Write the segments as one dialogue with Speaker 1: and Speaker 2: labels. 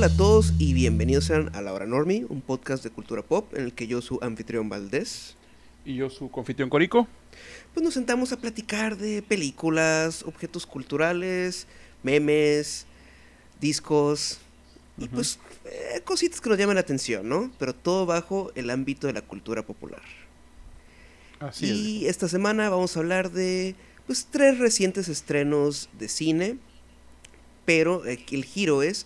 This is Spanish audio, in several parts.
Speaker 1: Hola a todos y bienvenidos sean a La Hora Normie, un podcast de cultura pop en el que yo, su anfitrión Valdés,
Speaker 2: Y yo, su confitrión Corico.
Speaker 1: pues nos sentamos a platicar de películas, objetos culturales, memes, discos y pues eh, cositas que nos llaman la atención, ¿no? Pero todo bajo el ámbito de la cultura popular.
Speaker 2: Así
Speaker 1: y esta semana vamos a hablar de pues tres recientes estrenos de cine, pero el giro es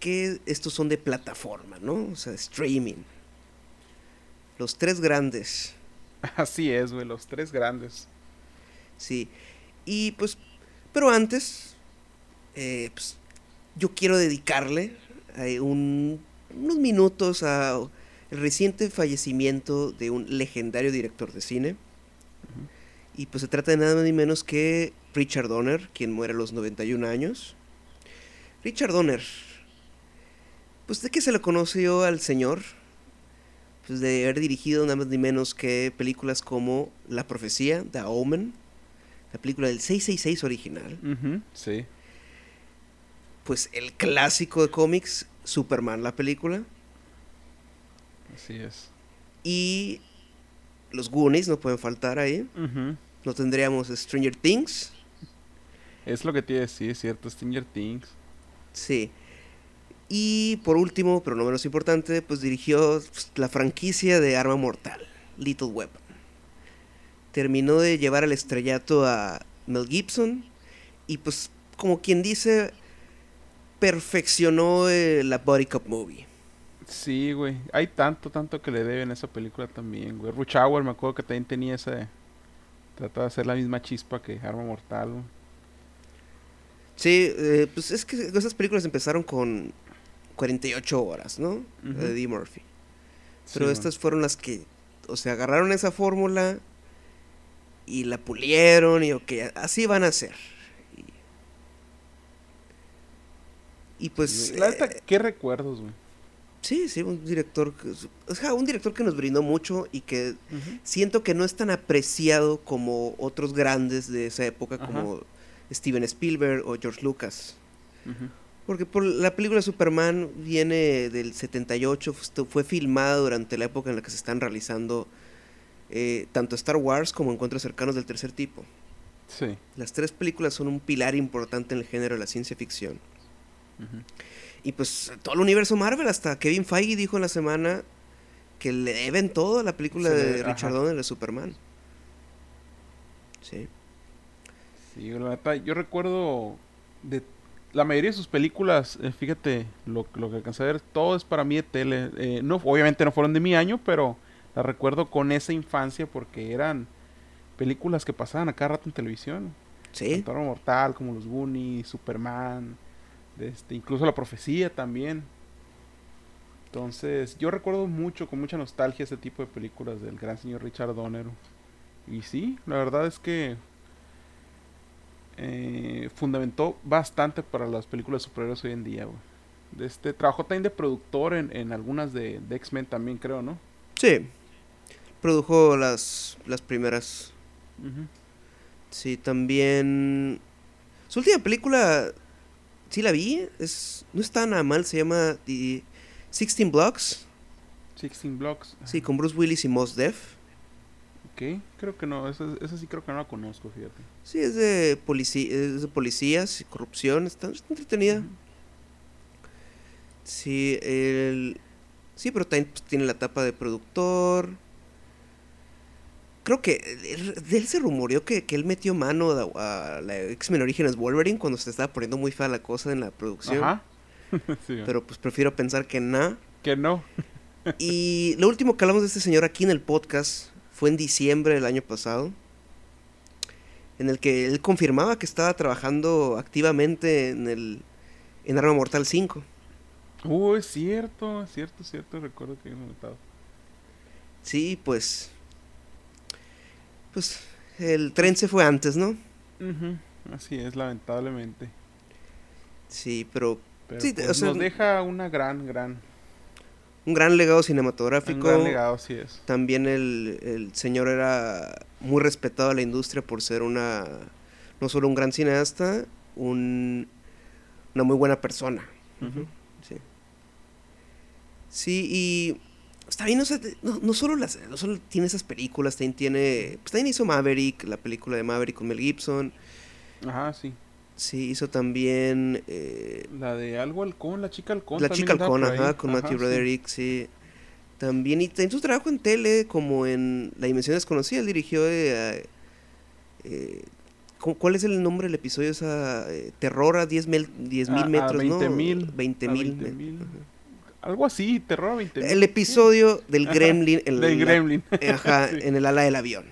Speaker 1: que estos son de plataforma, ¿no? O sea, streaming. Los tres grandes,
Speaker 2: es. Así es, güey, los tres grandes.
Speaker 1: sí. Y pues, pero antes, eh, pues, yo quiero dedicarle eh, un- unos minutos a el reciente fallecimiento de un legendario director de cine. Y pues se trata de nada más ni menos que Richard Donner, quien muere a los 91 años. Richard Donner, pues de qué se le conoció al señor? Pues de haber dirigido nada más ni menos que películas como La Profecía, The Omen, la película del 666 original,
Speaker 2: Sí.
Speaker 1: pues el clásico de cómics, Superman la película,
Speaker 2: Así es.
Speaker 1: y los Goonies no pueden faltar ahí. No tendríamos Stranger Things,
Speaker 2: Es lo que tiene decir, es cierto, Stranger Things.
Speaker 1: Sí. Y por último, pero no menos importante, pues dirigió pues, la franquicia de Arma Mortal, Little Weapon. Terminó de llevar al estrellato a Mel Gibson y pues como quien dice, perfeccionó eh, la Body Cop Movie.
Speaker 2: Sí, güey. Hay tanto, tanto que le deben a esa película también, güey. Rush Hour, me acuerdo que también tenía ese... Trataba de hacer la misma chispa que Arma Mortal, güey.
Speaker 1: Sí, eh, pues es que esas películas empezaron con 48 horas, ¿no? De Eddie Murphy. Pero estas fueron las que, o sea, agarraron esa fórmula y la pulieron y ok, así van a ser. Y, y pues,
Speaker 2: La
Speaker 1: eh,
Speaker 2: ¿qué recuerdos, güey?
Speaker 1: sí, sí, un director, que, o sea, un director que nos brindó mucho y que siento que no es tan apreciado como otros grandes de esa época
Speaker 2: Ajá.
Speaker 1: como Steven Spielberg o George Lucas.
Speaker 2: Ujú.
Speaker 1: Porque por la película Superman viene del 78, fu- fue filmada durante la época en la que se están realizando eh, tanto Star Wars como Encuentros cercanos del tercer tipo.
Speaker 2: Sí.
Speaker 1: Las tres películas son un pilar importante en el género de la ciencia ficción. Y pues todo el universo Marvel, hasta Kevin Feige dijo en la semana que le deben todo a la película de Richard. Donner de Superman. Sí.
Speaker 2: Sí, yo recuerdo de la mayoría de sus películas, eh, fíjate, lo, lo que alcancé a ver, todo es para mí de tele. Eh, no, obviamente no fueron de mi año, pero las recuerdo con esa infancia porque eran películas que pasaban a cada rato en televisión.
Speaker 1: Sí.
Speaker 2: Mortal como Los Goonies, Superman, este, incluso La Profecía también. Entonces, yo recuerdo mucho, con mucha nostalgia, ese tipo de películas del gran señor Richard Donner. Y sí, la verdad es que eh, fundamentó bastante para las películas de superhéroes hoy en día, güey. Este, trabajó también de productor en, en algunas de, de X-Men también, creo, ¿no?
Speaker 1: Sí. Produjo las, las primeras. Sí, también. Su última película. Sí la vi. Es, no está nada mal. Se llama The 16 Blocks.
Speaker 2: Sixteen Blocks.
Speaker 1: Sí, con Bruce Willis y Mos Def.
Speaker 2: Ok, creo que no, esa, esa sí creo que no la conozco, fíjate.
Speaker 1: Sí, es de, es de policías y corrupción. Está, está entretenida. Sí, el. Sí, pero también pues, tiene la etapa de productor. Creo que él- de él se rumoreó que, que él metió mano a, a la X-Men Origins Wolverine cuando se estaba poniendo muy fea la cosa en la producción.
Speaker 2: Ajá. Sí.
Speaker 1: Pero pues prefiero pensar que nada.
Speaker 2: que no.
Speaker 1: Y lo último que hablamos de este señor aquí en el podcast fue en diciembre del año pasado, en el que él confirmaba que estaba trabajando activamente en el en Arma Mortal 5.
Speaker 2: Uh, es cierto, es cierto, es cierto, recuerdo que había comentado.
Speaker 1: Sí, pues pues el tren se fue antes, ¿no?
Speaker 2: Ujú, Así es, lamentablemente.
Speaker 1: Sí, pero
Speaker 2: Pero
Speaker 1: Sí,
Speaker 2: pues,
Speaker 1: o sea,
Speaker 2: nos deja una gran, gran,
Speaker 1: un gran legado
Speaker 2: un
Speaker 1: cinematográfico.
Speaker 2: gran legado, así es.
Speaker 1: También el, el señor era muy respetado a la industria por ser una no solo un gran cineasta, un, una muy buena persona. Sí. Sí, y está bien, o sea, no, no solo las, no solo tiene esas películas, también tiene, pues también hizo Maverick, la película de Maverick con Mel Gibson.
Speaker 2: Ajá, sí.
Speaker 1: Sí, hizo también eh,
Speaker 2: La de algo halcón, la chica halcón.
Speaker 1: La chica halcón, ajá, con Matthew. Broderick, sí. También, y en su trabajo en tele, como en La Dimensión Desconocida, él dirigió... eh, eh, ¿cu- ¿Cuál es el nombre del episodio? Esa, eh, Terror a 10 mil, mil
Speaker 2: A- a
Speaker 1: metros, ¿no?
Speaker 2: 20,000,
Speaker 1: 20
Speaker 2: a
Speaker 1: mil.
Speaker 2: 20,000. Algo así, terror a 20
Speaker 1: El episodio del Gremlin, en,
Speaker 2: Del
Speaker 1: la-
Speaker 2: Gremlin.
Speaker 1: ajá,
Speaker 2: Sí.
Speaker 1: en el ala del avión.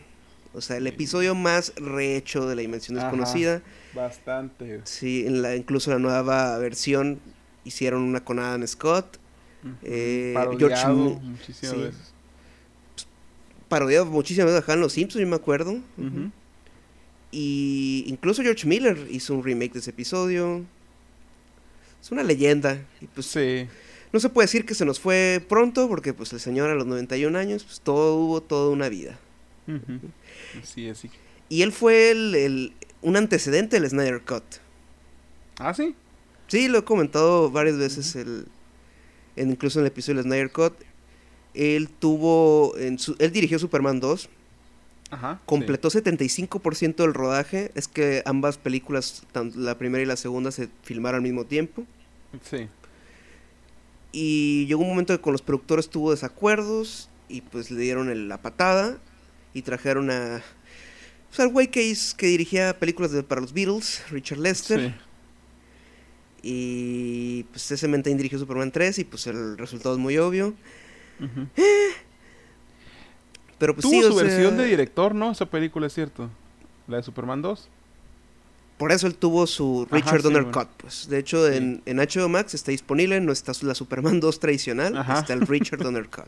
Speaker 1: O sea, el episodio más rehecho de La Dimensión
Speaker 2: Ajá.
Speaker 1: Desconocida.
Speaker 2: Bastante.
Speaker 1: Sí, en la, incluso la nueva versión hicieron una con Adam Scott.
Speaker 2: Ujú.
Speaker 1: Eh,
Speaker 2: Parodiado
Speaker 1: George
Speaker 2: muchísimas
Speaker 1: sí.
Speaker 2: veces.
Speaker 1: Parodiado muchísimas veces acá en Los Simpsons, yo me acuerdo. Y incluso George Miller hizo un remake de ese episodio. Es una leyenda. Y pues
Speaker 2: Sí.
Speaker 1: no se puede decir que se nos fue pronto, porque pues el señor a los 91 años, pues todo hubo toda una vida.
Speaker 2: Ujú. Sí, así.
Speaker 1: Y él fue el, el- un antecedente del Snyder Cut.
Speaker 2: Ah, sí.
Speaker 1: Sí, lo he comentado varias veces, el, en- incluso en el episodio del Snyder Cut. Él tuvo, en su, él dirigió Superman 2,
Speaker 2: Ajá.
Speaker 1: completó 75% del rodaje. Es que ambas películas, tanto la primera y la segunda, se filmaron al mismo tiempo.
Speaker 2: Sí. sí.
Speaker 1: Y llegó un momento que con los productores tuvo desacuerdos y pues le dieron el- la patada y trajeron a... Pues, al güey que, dirigía películas de- para los Beatles, Richard Lester.
Speaker 2: Sí.
Speaker 1: Y pues ese men también dirigió Superman 3 y pues el resultado es muy obvio. Pero pues
Speaker 2: Tuvo
Speaker 1: sí,
Speaker 2: su
Speaker 1: o sea,
Speaker 2: versión de director, ¿no? Esa película, es cierto. La de Superman 2.
Speaker 1: Por eso él tuvo su
Speaker 2: Ajá,
Speaker 1: Richard
Speaker 2: sí,
Speaker 1: Donner
Speaker 2: bueno.
Speaker 1: Cut, pues. De hecho,
Speaker 2: Sí.
Speaker 1: en, en HBO Max está disponible, no está la Superman 2 tradicional,
Speaker 2: Ajá.
Speaker 1: está el Richard Donner Cut.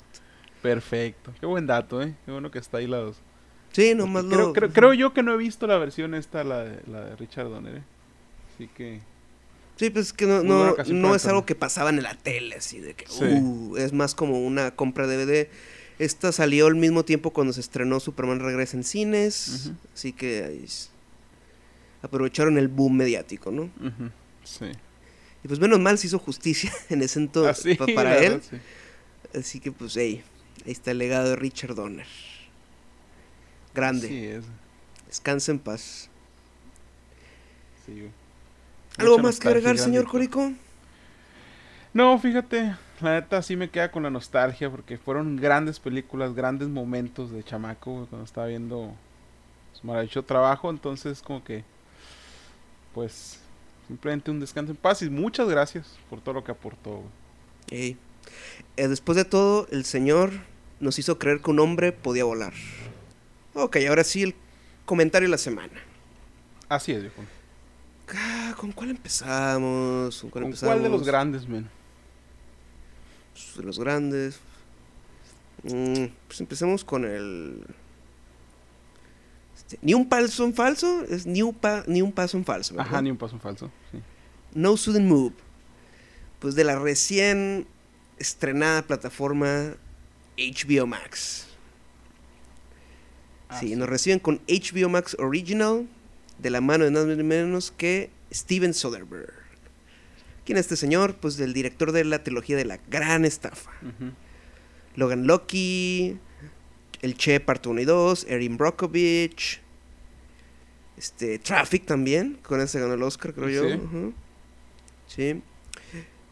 Speaker 2: Perfecto. Qué buen dato, ¿eh? Qué bueno que está ahí la dos.
Speaker 1: Sí, nomás
Speaker 2: Creo,
Speaker 1: lo...
Speaker 2: creo, creo yo que no he visto la versión esta, la de, la de Richard Donner, ¿eh? Así que...
Speaker 1: Sí, pues que no, no, no es algo que pasaban en la tele, así de que,
Speaker 2: Sí.
Speaker 1: uh, es más como una compra de DVD. Esta salió al mismo tiempo cuando se estrenó Superman Regresa en cines, así que aprovecharon el boom mediático, ¿no?
Speaker 2: Sí.
Speaker 1: Y pues menos mal se hizo justicia en ese entonces pa- para él,
Speaker 2: verdad, sí.
Speaker 1: así que pues, hey, ahí está el legado de Richard Donner. Grande,
Speaker 2: Sí, es.
Speaker 1: descansa en paz.
Speaker 2: Sí.
Speaker 1: ¿Algo más que agregar, señor. Corico?
Speaker 2: No, fíjate, la neta sí me queda con la nostalgia porque fueron grandes películas, grandes momentos de chamaco cuando estaba viendo su maravilloso trabajo, entonces como que pues simplemente un descanso en paz y muchas gracias por todo lo que aportó. güey.
Speaker 1: Eh, después de todo, el señor nos hizo creer que un hombre podía volar. Ok, ahora sí el comentario de la semana.
Speaker 2: Así es, viejo.
Speaker 1: Ah, ¿Con cuál empezamos? ¿Con cuál,
Speaker 2: ¿Con
Speaker 1: empezamos?
Speaker 2: cuál de los grandes, men?
Speaker 1: Pues, De los grandes. Mm, pues empecemos con el... este, ni un paso en falso, es ni un, pa- ni un paso en falso. ¿verdad?
Speaker 2: Ajá, ni un paso en falso. Sí.
Speaker 1: No Sudden Move. Pues de la recién estrenada plataforma HBO Max.
Speaker 2: Ah,
Speaker 1: sí,
Speaker 2: sí.
Speaker 1: nos reciben con HBO Max Original de la mano de nada menos que Steven Soderbergh. ¿Quién es este señor? Pues del director de la trilogía de la gran estafa. Logan Lucky, El Che Parte 1 y 2, Erin Brockovich, este, Traffic también, con ese ganó el Oscar, creo yo.
Speaker 2: Sí.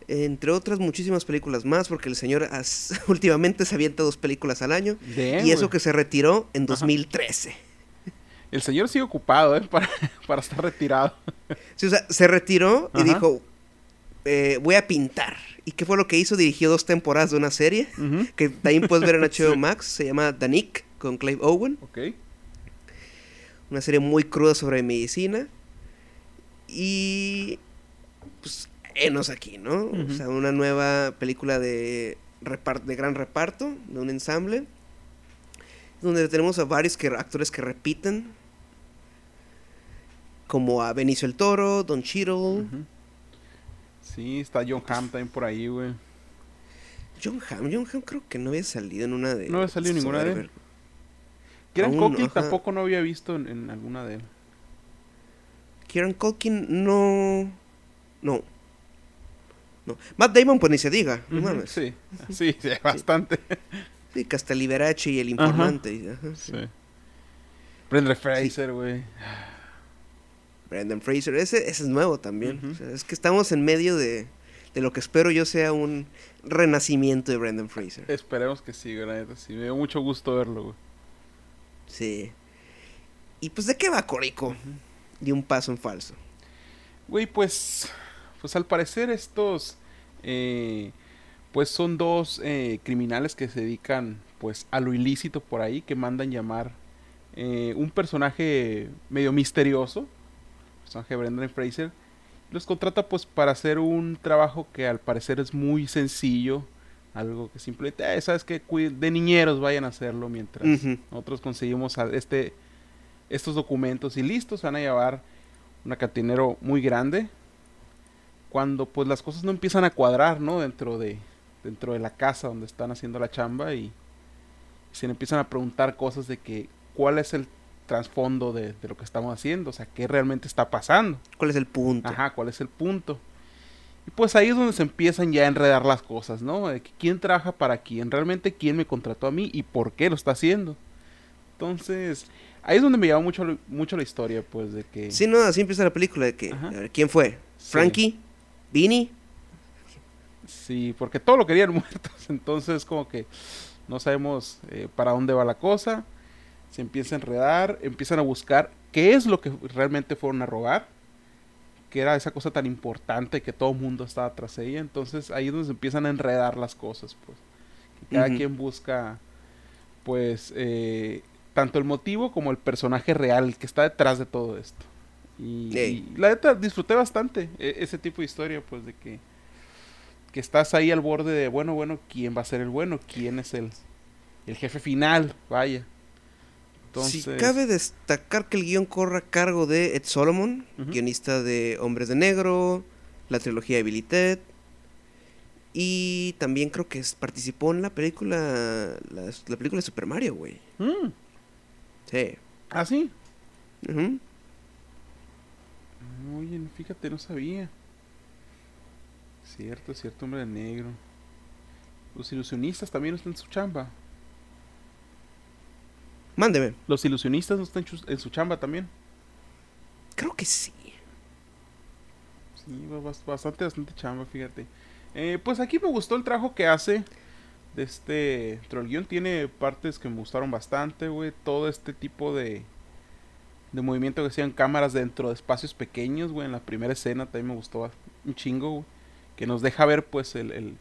Speaker 1: Entre otras muchísimas películas más, porque el señor as- últimamente se avienta dos películas al año.
Speaker 2: Damn,
Speaker 1: y eso que se retiró en
Speaker 2: Ajá.
Speaker 1: 2013.
Speaker 2: El señor sigue ocupado, ¿eh? Para, para estar retirado.
Speaker 1: Sí, o sea, se retiró y dijo, eh, voy a pintar. ¿Y qué fue lo que hizo? Dirigió dos temporadas de una serie, que también puedes ver en HBO. Max, se llama Danik, con Clive Owen.
Speaker 2: Ok.
Speaker 1: una serie muy cruda sobre medicina y pues enos aquí, ¿no? O sea, una nueva película de de gran reparto, de un ensamble donde tenemos a varios que, actores que repiten como a Benicio el Toro, Don Cheadle.
Speaker 2: Sí, está John Hamm también por ahí, güey.
Speaker 1: John Hamm, John Hamm creo que no había salido en una de
Speaker 2: No había salido en ninguna de él. Kieran Culkin
Speaker 1: ajá.
Speaker 2: tampoco no había visto en, en alguna de él.
Speaker 1: Kieran Culkin no no No. Matt Damon, pues ni se diga, no mames.
Speaker 2: Sí, sí, sí, bastante.
Speaker 1: Sí, Liberace y el informante. ajá, sí.
Speaker 2: Sí. Brenda Fraser, güey.
Speaker 1: Brendan Fraser, ese, ese es nuevo también.
Speaker 2: Ujú.
Speaker 1: O sea, es que estamos en medio de, de lo que espero yo sea un renacimiento de Brendan Fraser.
Speaker 2: Esperemos que sí, güey. Sí, me dio mucho gusto verlo, güey.
Speaker 1: Sí. ¿Y pues de qué va Corico? De un paso en falso.
Speaker 2: Güey, pues, pues al parecer estos, eh, pues son dos eh, criminales que se dedican, pues, a lo ilícito por ahí, que mandan llamar eh, un personaje medio misterioso, personaje de Brendan Fraser, los contrata pues para hacer un trabajo que al parecer es muy sencillo, algo que simplemente, eh, sabes que de niñeros vayan a hacerlo mientras nosotros conseguimos a- este, estos documentos y listos, se van a llevar una cantinero muy grande. Cuando pues las cosas no empiezan a cuadrar, ¿no? Dentro de, dentro de la casa donde están haciendo la chamba y se le empiezan a preguntar cosas de que cuál es el trasfondo de, de lo que estamos haciendo, o sea, qué realmente está pasando.
Speaker 1: ¿Cuál es el punto?
Speaker 2: Ajá, cuál es el punto. Y pues ahí es donde se empiezan ya a enredar las cosas, ¿no? De que quién trabaja para quién, realmente quién me contrató a mí y por qué lo está haciendo. Entonces, ahí es donde me llamó mucho, mucho la historia, pues, de que...
Speaker 1: Sí, no, así empieza la película de que,
Speaker 2: Ajá.
Speaker 1: a ver, ¿quién fue?
Speaker 2: Sí.
Speaker 1: ¿Frankie? ¿Vinny?
Speaker 2: Sí, porque todo lo querían muertos, entonces como que no sabemos eh, para dónde va la cosa. Se empieza a enredar, empiezan a buscar qué es lo que realmente fueron a robar, que era esa cosa tan importante que todo el mundo estaba tras ella. Entonces ahí es donde se empiezan a enredar las cosas, pues. Que cada quien busca, pues, eh, tanto el motivo como el personaje real que está detrás de todo esto. Y, la neta disfruté bastante e- ese tipo de historia, pues, de que que estás ahí al borde de, bueno, bueno, ¿quién va a ser el bueno? ¿Quién es el, el jefe final? Vaya. Entonces,
Speaker 1: Si cabe destacar que el guion corre a cargo de Ed Solomon, guionista de Hombres de Negro, la trilogía de Billy Ted, y también creo que es- participó en la película, la, la película de Super Mario, güey.
Speaker 2: Mm,
Speaker 1: Sí.
Speaker 2: ah, sí.
Speaker 1: Ujú.
Speaker 2: Oye, fíjate, no sabía. Cierto, cierto, hombre de negro. Los ilusionistas también están en su chamba.
Speaker 1: Mándeme.
Speaker 2: Los ilusionistas no están en su- chamba también.
Speaker 1: Creo que sí.
Speaker 2: Sí, ba- bas- bastante, bastante chamba, fíjate. Eh, pues aquí me gustó el trabajo que hace. De este. Pero el guion tiene partes que me gustaron bastante, güey. Todo este tipo de. De movimiento que hacían cámaras dentro de espacios pequeños, güey. En la primera escena también me gustó un chingo, güey. Que nos deja ver, pues, el. el-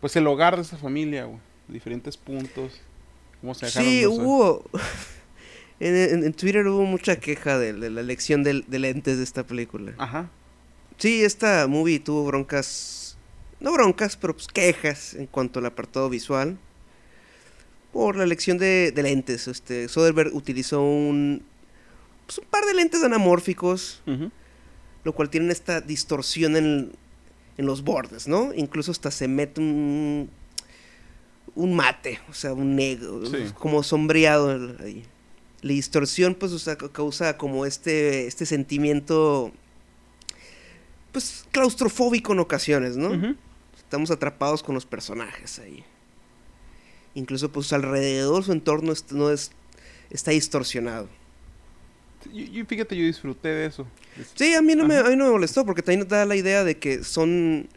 Speaker 2: pues el hogar de esa familia, güey. Diferentes puntos. Cómo se
Speaker 1: Sí,
Speaker 2: los-
Speaker 1: hubo. En, en- en Twitter hubo mucha queja de, de la elección de, lentes de esta película.
Speaker 2: Ajá.
Speaker 1: Sí, esta movie tuvo broncas. No broncas, pero pues quejas en cuanto al apartado visual. Por la elección de, de lentes. Este, Soderbergh utilizó un. Pues un par de lentes anamórficos. Lo cual tienen esta distorsión en, en los bordes, ¿no? Incluso hasta se mete un. Un mate, o sea, un negro,
Speaker 2: Sí.
Speaker 1: como sombreado ahí. La distorsión, pues, o sea, ca- causa como este, este sentimiento, pues, claustrofóbico en ocasiones, ¿no? Estamos atrapados con los personajes ahí. Incluso, pues, alrededor su entorno no es, está distorsionado.
Speaker 2: Yo- yo- fíjate, yo disfruté de eso.
Speaker 1: Sí, a mí no, me, a mí no me molestó porque también da la idea de que son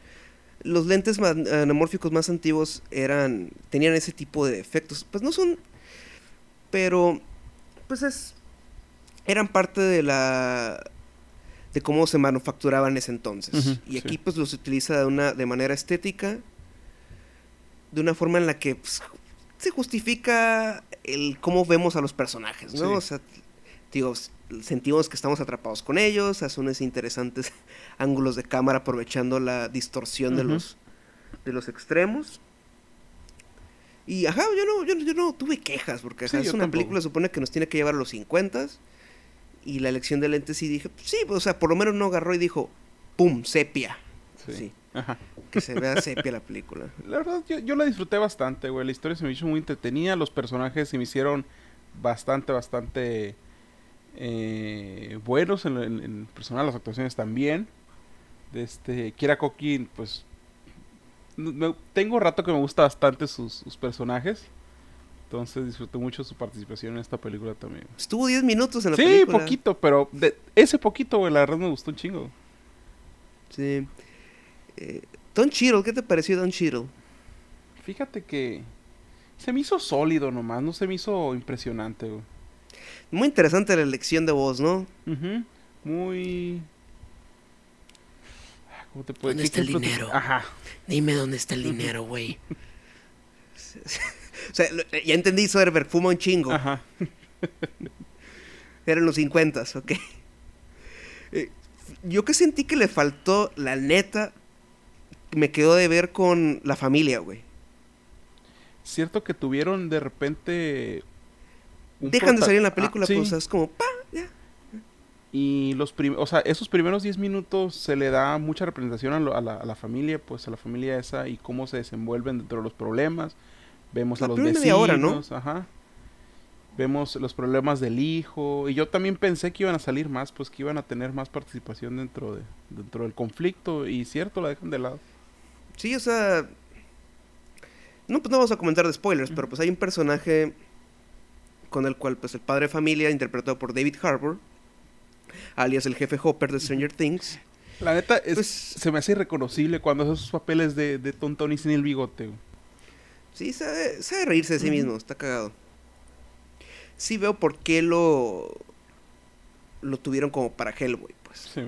Speaker 1: los lentes anamórficos más antiguos eran tenían ese tipo de efectos. Pues no son, pero pues es eran parte de la de cómo se manufacturaban en ese entonces. Y aquí
Speaker 2: sí.
Speaker 1: pues los utiliza de una de manera estética, de una forma en la que pues, se justifica el cómo vemos a los personajes, ¿no?
Speaker 2: Sí.
Speaker 1: O sea, digo, sentimos que estamos atrapados con ellos, hace unos interesantes ángulos de cámara aprovechando la distorsión de los de los extremos. Y ajá, yo no, yo, no- yo no tuve quejas, porque ajá,
Speaker 2: Sí,
Speaker 1: es una
Speaker 2: tampoco.
Speaker 1: película supone que nos tiene que llevar a los 50 y la elección de lentes sí dije, pues sí, pues, o sea, por lo menos no agarró y dijo, ¡pum! sepia.
Speaker 2: Sí.
Speaker 1: Sí,
Speaker 2: Ajá.
Speaker 1: que se vea sepia la película.
Speaker 2: La verdad, yo, yo la disfruté bastante, güey. La historia se me hizo muy entretenida. Los personajes se me hicieron bastante, bastante eh, buenos en, en, en personal. Las actuaciones también. este Kira Kokin, pues tengo rato que me gusta bastante sus, personajes. Entonces disfruté mucho su participación en esta película también.
Speaker 1: Estuvo 10 minutos en la película.
Speaker 2: Sí, poquito, pero de ese poquito, güey, la verdad me gustó un chingo.
Speaker 1: Sí. Eh, Don Cheadle, ¿qué te pareció Don Cheadle?
Speaker 2: Fíjate que se me hizo sólido nomás, no se me hizo impresionante, güey.
Speaker 1: Muy interesante la elección de voz, ¿no?
Speaker 2: Muy
Speaker 1: ¿Dónde está el dinero? Ajá. Dime dónde está el dinero, güey. o sea, ya entendí, Soderbergh fuma un chingo. Ajá. Eran los 50, ok. Eh, yo que sentí que le faltó, la neta, me quedó de ver con la familia, güey.
Speaker 2: Cierto que tuvieron de repente...
Speaker 1: Dejan de salir en la película, ah, pues es como, pa, ya.
Speaker 2: Y los o sea, esos primeros 10 minutos se le da mucha representación a, la, familia, pues a la familia esa y cómo se desenvuelven dentro de los problemas. Vemos a los vecinos, ajá. Vemos los problemas del hijo y yo también pensé que iban a salir más, pues que iban a tener más participación dentro de dentro del conflicto y cierto, la dejan de lado.
Speaker 1: Sí, o sea, no pues no vamos a comentar de spoilers, pero pues hay un personaje con el cual pues el padre de familia interpretado por David Harbour alias el jefe Hopper de Stranger Things.
Speaker 2: La neta, pues, se me hace irreconocible cuando hace sus papeles de, de tontón y sin el bigote.
Speaker 1: Sí, sabe, reírse de sí mismo, está cagado. Sí veo por qué lo lo tuvieron como para Hellboy, pues.
Speaker 2: Sí,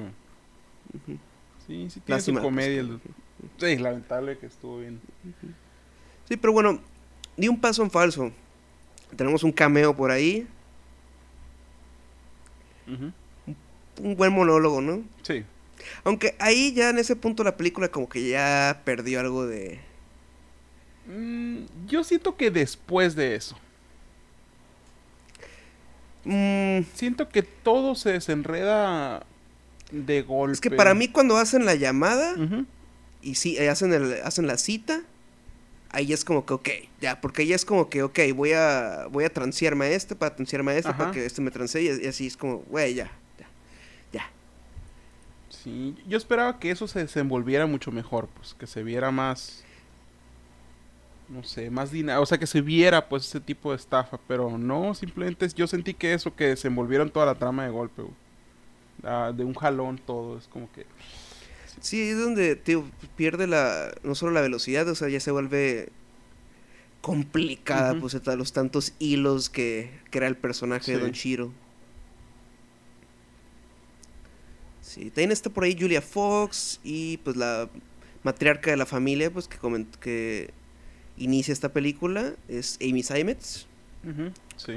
Speaker 2: Sí, sí tiene su comedia. Sí, lamentable que estuvo bien.
Speaker 1: Sí, pero bueno, di un paso en falso. Tenemos un cameo por ahí un buen monólogo, ¿no?
Speaker 2: Sí.
Speaker 1: Aunque ahí ya en ese punto la película como que ya perdió algo de...
Speaker 2: Mm, yo siento que después de eso.
Speaker 1: Mm.
Speaker 2: Siento que todo se desenreda de golpe.
Speaker 1: Es que para mí cuando hacen la llamada y sí, eh, hacen, el, hacen la cita, ahí es como que, ok, ya, porque ahí es como que, ok, voy a, voy a transearme a este para transearme a este para que este me transee y así es como, güey, ya,
Speaker 2: Sí, yo esperaba que eso se desenvolviera mucho mejor, pues que se viera más no sé, más dinámico, o sea, que se viera pues ese tipo de estafa, pero no, simplemente yo sentí que eso, que desenvolvieron toda la trama de golpe, ah, de un jalón todo, es como que...
Speaker 1: Sí, es donde tío, pierde la, no solo la velocidad, o sea, ya se vuelve complicada, pues, los tantos hilos que, que era el personaje de Don Chiro. Sí, también está por ahí Julia Fox y pues la matriarca de la familia, pues que, que inicia esta película es Amy Simons.
Speaker 2: sí.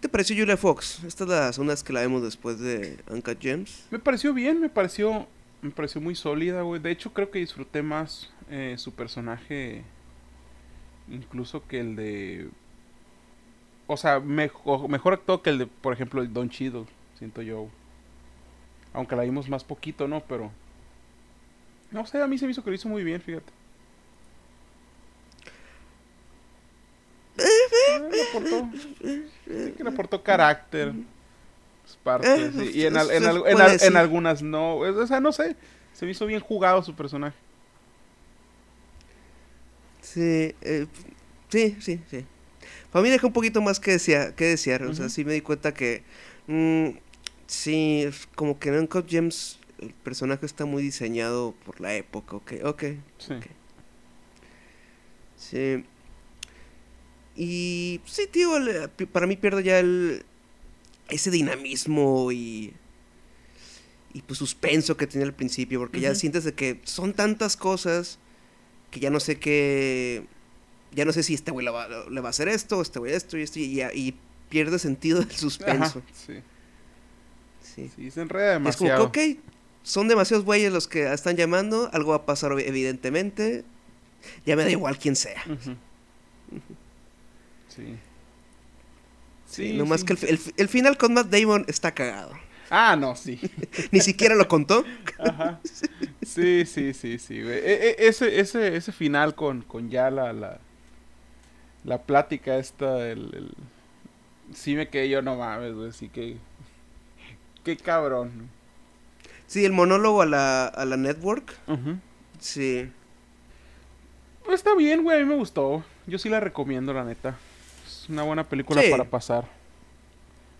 Speaker 1: ¿Te pareció Julia Fox? Esta es la segunda vez que la vemos después de Uncut Gems.
Speaker 2: Me pareció bien, me pareció, me pareció muy sólida, güey. De hecho, creo que disfruté más eh, su personaje incluso que el de... O sea, mejor, mejor actuó que el de, por ejemplo, Don Chido, siento yo. Aunque la vimos más poquito, ¿no? Pero... No sé, a mí se me hizo que lo hizo muy bien, fíjate. Eh, le aportó, que le aportó carácter. Partes, y, en, en, algunas no. O sea, no sé. Se me hizo bien jugado su personaje.
Speaker 1: Sí, eh, sí, sí, sí. Para mí deja un poquito más que, decía, que desear. O sea, sí me di cuenta que mm, Sí, como que en Uncut Gems el personaje está muy diseñado por la época, ok, ok. Sí. Sí. Y sí, tío, para mí pierde ya el ese dinamismo y y pues suspenso que tenía al principio, porque ya sientes de que son tantas cosas que ya no sé qué ya no sé si este güey le va, a hacer esto, este güey esto y esto y, y pierde sentido el suspenso.
Speaker 2: sí. Sí. se enreda demasiado.
Speaker 1: Es como ok, son demasiados güeyes los que están llamando, algo va a pasar evidentemente, ya me da igual quién sea.
Speaker 2: Sí.
Speaker 1: Sí, nomás que el, final con Matt Damon está cagado.
Speaker 2: Ah, no, sí.
Speaker 1: Ni siquiera lo contó.
Speaker 2: Ajá. Sí, sí, sí, sí. E, e, ese, ese, ese final con, con ya la, la, la plática esta, el, el... sí me quedé yo, no mames, güey, sí que Qué cabrón.
Speaker 1: Sí, el monólogo a la, a la network.
Speaker 2: Ujú.
Speaker 1: Sí.
Speaker 2: Pues Está bien, güey, a mí me gustó. Yo sí la recomiendo, la neta. Es una buena película
Speaker 1: Sí.
Speaker 2: para pasar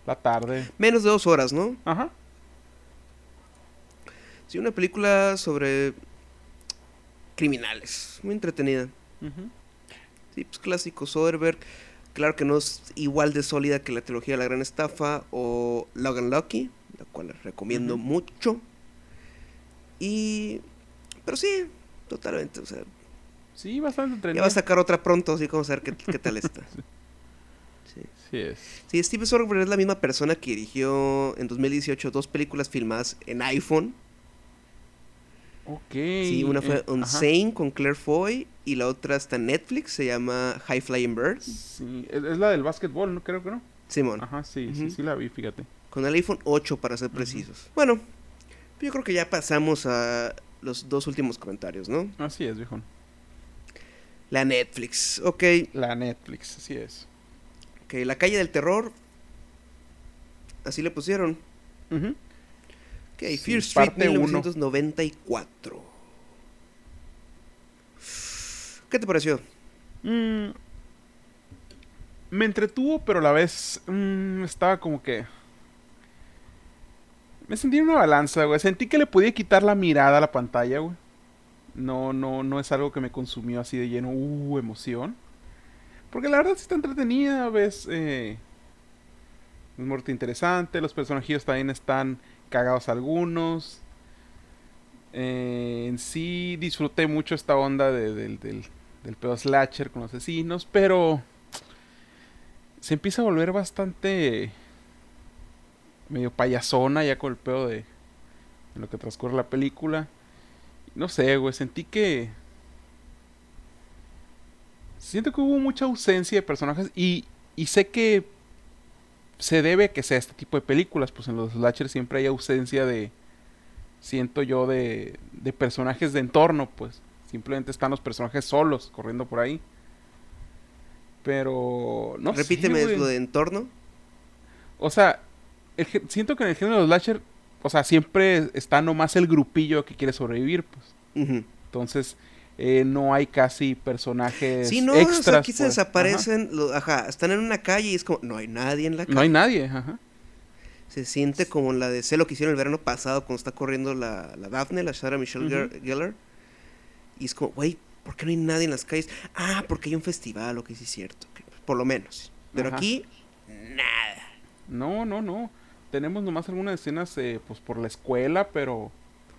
Speaker 2: la tarde.
Speaker 1: Menos de dos horas, ¿no?
Speaker 2: Ajá.
Speaker 1: Sí, una película sobre criminales. Muy entretenida. Sí, pues clásico Soderbergh. Claro que no es igual de sólida que la trilogía de la gran estafa o Logan Lucky, la cual les recomiendo mucho. Y... Pero sí, totalmente. O sea,
Speaker 2: Sí, bastante
Speaker 1: ya
Speaker 2: entretenida.
Speaker 1: va a sacar otra pronto, así como a ver qué, qué tal está. Sí.
Speaker 2: Sí es.
Speaker 1: Sí, Steve Soderbergh es la misma persona que dirigió en 2018 dos películas filmadas en iPhone.
Speaker 2: Ok.
Speaker 1: Sí, una fue
Speaker 2: eh, ajá.
Speaker 1: Con Claire Foy y la otra está en Netflix, se llama High Flying Bird.
Speaker 2: Sí, es, la del básquetbol, ¿no? Creo que no.
Speaker 1: Simón,
Speaker 2: Ajá, sí, sí, sí la vi, fíjate.
Speaker 1: con el iPhone 8 para ser precisos. Bueno, yo creo que ya pasamos a los dos últimos comentarios, ¿no?
Speaker 2: Así es, viejo.
Speaker 1: La Netflix, ok,
Speaker 2: La Netflix, así es.
Speaker 1: Ok, La Calle del Terror, así le pusieron.
Speaker 2: Ujú.
Speaker 1: Ok,
Speaker 2: Sí,
Speaker 1: Fear Street
Speaker 2: parte uno.
Speaker 1: 1994. ¿Qué te pareció?
Speaker 2: Mm, me entretuvo, pero a la vez mm, estaba como que... Me sentí en una balanza, güey. Sentí que le podía quitar la mirada a la pantalla, güey. No, no, no es algo que me consumió así de lleno, uh, emoción. Porque la verdad sí está entretenida, ves, eh, es muy interesante, los personajillos también están cagados algunos. Eh, en sí disfruté mucho esta onda de- del, del, pedo slasher con los asesinos, pero se empieza a volver bastante medio payasona ya con el pedo de en lo que transcurre la película. No sé, güey, sentí que siento que hubo mucha ausencia de personajes y, y sé que se debe a que sea este tipo de películas, pues en los slasher siempre hay ausencia de siento yo de de personajes de entorno, pues simplemente están los personajes solos corriendo por ahí. Pero no
Speaker 1: Repíteme lo de entorno.
Speaker 2: O sea, el siento que en el género de los slasher, o sea, siempre está nomás el grupillo que quiere sobrevivir, pues. Entonces, eh, no hay casi personajes
Speaker 1: Sí, no,
Speaker 2: extras.
Speaker 1: o sea, aquí se desaparecen, lo- ajá, están en una calle y es como, no hay nadie en la
Speaker 2: Ajá.
Speaker 1: calle.
Speaker 2: No hay nadie, ajá.
Speaker 1: Se siente como la de sé lo que hicieron el verano pasado cuando está corriendo la, la Daphne, la Sarah Michelle
Speaker 2: Ujú.
Speaker 1: Gell- Gellar. Y es como, güey, ¿por qué no hay nadie en las calles? Ah, porque hay un festival, o que sí es cierto. que- por lo menos. Pero
Speaker 2: Ajá.
Speaker 1: aquí, nada.
Speaker 2: No, no, no. Tenemos nomás algunas escenas eh, pues por la escuela, pero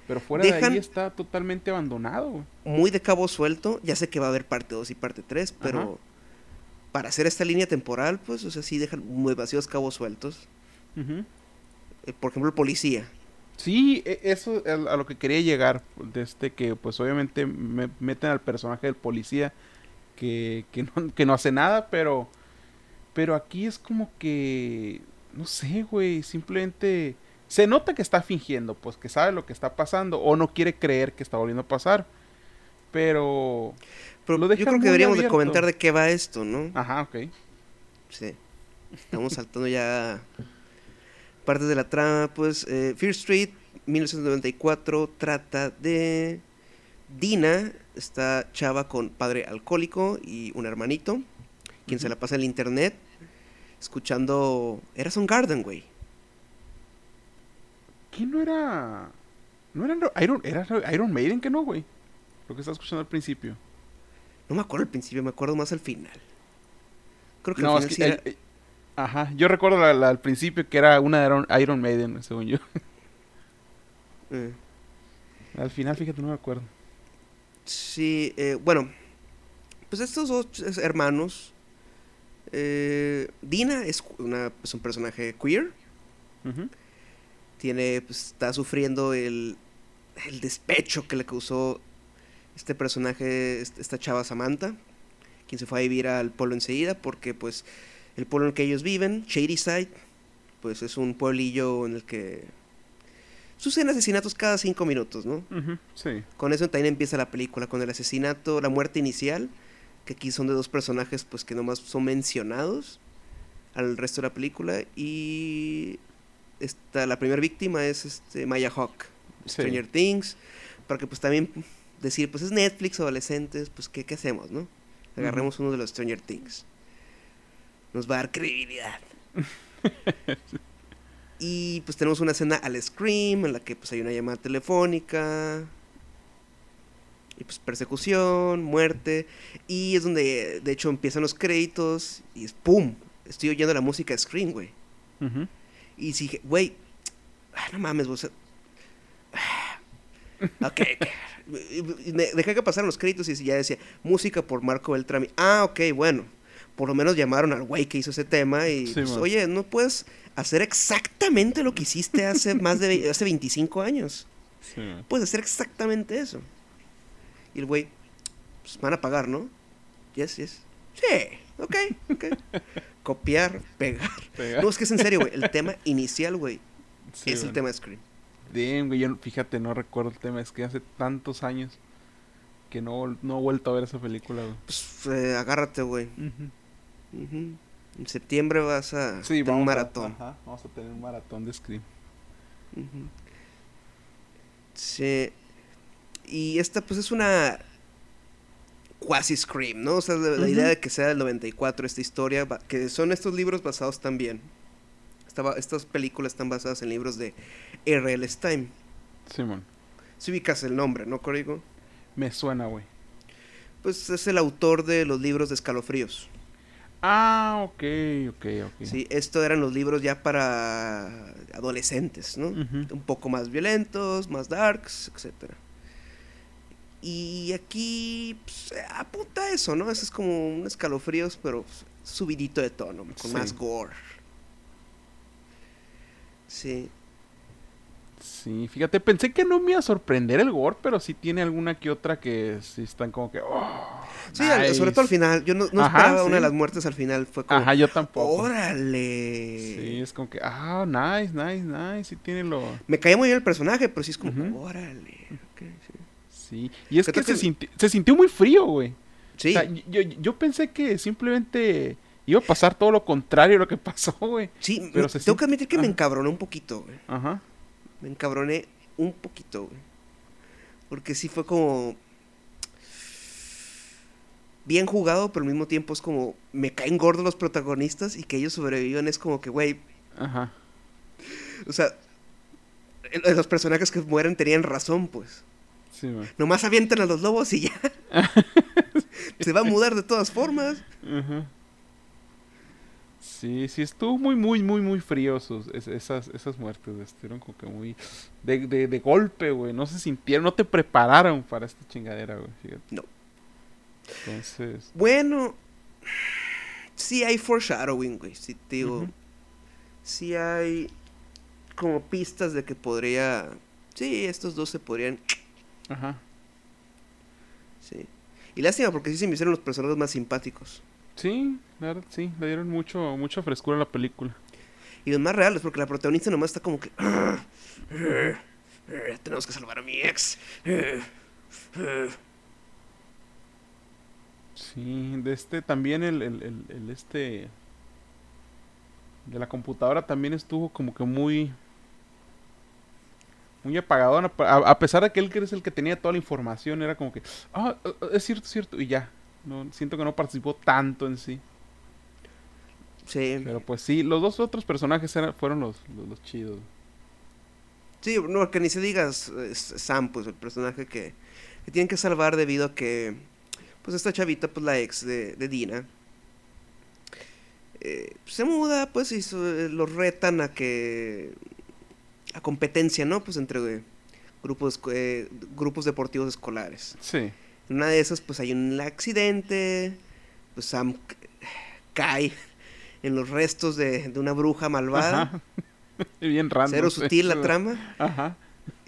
Speaker 2: pero fuera de ahí está totalmente abandonado. güey.
Speaker 1: Muy de cabo suelto. Ya sé que va a haber parte 2 y parte 3, pero
Speaker 2: Ajá.
Speaker 1: para hacer esta línea temporal, pues, o sea, sí dejan muy vacíos cabos sueltos. Eh, por ejemplo, el policía.
Speaker 2: Sí, e- eso es a lo que quería llegar, de este que pues obviamente me meten al personaje del policía que, que, no, que no hace nada, pero pero aquí es como que no sé, güey, simplemente se nota que está fingiendo, pues que sabe lo que está pasando o no quiere creer que está volviendo a pasar. Pero
Speaker 1: Pero
Speaker 2: Lo
Speaker 1: yo creo que deberíamos de comentar de qué va esto, ¿no?
Speaker 2: ajá, ok.
Speaker 1: Sí. Estamos saltando ya partes de la trama. Pues eh, Fear Street, 1994, trata de Dina, esta chava con padre alcohólico y un hermanito, quien se la pasa en el internet escuchando... Era Son Garden, güey.
Speaker 2: ¿Quién no era no era Iron era Iron Maiden que no, güey? Lo que estaba escuchando al principio.
Speaker 1: No me acuerdo al principio, me acuerdo más al final. Creo que
Speaker 2: No,
Speaker 1: al
Speaker 2: es
Speaker 1: final
Speaker 2: que
Speaker 1: sí era-
Speaker 2: el- eh, Ajá, yo recuerdo la- la- al principio que era una de Iron, Iron Maiden, según yo.
Speaker 1: eh,
Speaker 2: Al final, fíjate, no me acuerdo.
Speaker 1: Sí, eh, bueno, pues estos dos hermanos, eh, Dina es, una, es un personaje queer,
Speaker 2: Ujú.
Speaker 1: Tiene, pues, está sufriendo el, el despecho que le causó este personaje, est- esta chava Samantha, quien se fue a vivir al pueblo enseguida, porque pues el pueblo en el que ellos viven, Shadyside, pues es un pueblillo en el que suceden asesinatos cada cinco minutos, ¿no?
Speaker 2: Sí.
Speaker 1: Con eso también empieza la película, con el asesinato, la muerte inicial, que aquí son de dos personajes pues que nomás son mencionados al resto de la película y esta, la primera víctima es este Maya Hawk, Stranger Things, para que pues también decir, pues es Netflix, adolescentes, pues ¿qué, qué hacemos, no? Agarremos uno de los Stranger Things. Nos va a dar credibilidad. y pues tenemos una escena al Scream, en la que pues hay una llamada telefónica. Y pues persecución, muerte. Y es donde de hecho empiezan los créditos y es ¡pum! Estoy oyendo la música Scream, güey. Y dije, güey, ah, no mames, vos. ok, Me dejé que pasaran los créditos y ya decía, música por Marco Beltrami. Ah, ok, bueno. Por lo menos llamaron al güey que hizo ese tema y, pues, oye, no puedes hacer exactamente lo que hiciste hace más de hace 25 años. Puedes hacer exactamente eso. Y el güey, pues van a pagar, ¿no? Yes, yes. Sí, ok, ok. Copiar, pegar. No, es que es en serio, güey. El tema inicial, güey, es el tema de Scream.
Speaker 2: Damn, güey, yo fíjate, no recuerdo el tema, es que hace tantos años que no, no he vuelto a ver esa película, güey.
Speaker 1: Pues eh, agárrate, güey. En septiembre vas a tener un maratón.
Speaker 2: ajá, vamos a tener un maratón de Scream.
Speaker 1: Sí. Y esta, pues, es una quasi Scream, ¿no? O sea, la, idea de que sea del 94 esta historia, que son estos libros basados también. Estaba, estas películas están basadas en libros de R.L. Stein.
Speaker 2: Simón.
Speaker 1: Si ubicas el nombre, ¿no, Corigo?
Speaker 2: Me suena, güey.
Speaker 1: Pues es el autor de los libros de escalofríos.
Speaker 2: Ah, ok, ok, ok.
Speaker 1: Sí, esto eran los libros ya para adolescentes, ¿no? Un poco más violentos, más darks, etcétera. Y aquí pues, apunta eso, ¿no? Eso es como un escalofríos, pero subidito de tono, con más gore. Sí.
Speaker 2: Sí, fíjate, pensé que no me iba a sorprender el gore, pero sí tiene alguna que otra que sí están como que. Oh,
Speaker 1: sí, sobre todo al final. Yo no, esperaba una de las muertes al final. Fue como.
Speaker 2: Ajá, yo tampoco.
Speaker 1: ¡Órale!
Speaker 2: Sí, es como que. Ah, nice, nice, nice. Sí tiene lo.
Speaker 1: Me caía muy bien el personaje, pero sí es como. ¡Órale!
Speaker 2: Sí. Y es que, se, Sintió, muy frío, güey. Sí. O sea, yo, yo pensé que simplemente iba a pasar todo lo contrario a lo que pasó, güey.
Speaker 1: Sí, pero tengo que admitir que me encabronó un poquito, güey. Ajá. Me encabroné un poquito, güey. Porque sí fue como. Bien jugado, pero al mismo tiempo es como. Me caen gordos los protagonistas y que ellos sobrevivan es como que, güey. Ajá. O sea, los personajes que mueren tenían razón, pues. Sí. Nomás avientan a los lobos y ya. Se va a mudar de todas formas. Ajá.
Speaker 2: Sí, sí, estuvo muy, muy, muy, muy frío esas, esas muertes. Estuvieron como que muy. De, de, golpe, güey. No se sintieron, no te prepararon para esta chingadera, güey. No. Entonces.
Speaker 1: Bueno. Sí hay foreshadowing, güey. Sí, digo. Sí hay. Como pistas de que podría. Sí, estos dos se podrían. Ajá. Sí. Y lástima porque sí se me hicieron los personajes más simpáticos.
Speaker 2: Sí, claro, sí, le dieron mucho, mucha frescura a la película.
Speaker 1: Y los más reales, porque la protagonista nomás está como que... tenemos que salvar a mi ex.
Speaker 2: Sí, de este también el, el, el, este... De la computadora también estuvo como que muy... Muy apagadona. A, pesar de que él es el que tenía toda la información, era como que... Ah, es cierto, es cierto. Y ya, no, siento que no participó tanto en sí. Sí. Pero pues sí, los dos otros personajes fueron los, los, chidos.
Speaker 1: Sí, no, que ni se digas Sam, pues el personaje que, que, tienen que salvar debido a que, pues esta chavita, pues la ex de, Dina, eh, se muda, pues y los retan a que, a competencia, ¿no? Pues entre grupos, eh, grupos deportivos escolares. Sí. En una de esas, pues hay un accidente, pues Sam cae en los restos de, una bruja malvada. Ajá.
Speaker 2: Bien raro.
Speaker 1: Cero sutil la trama. Ajá.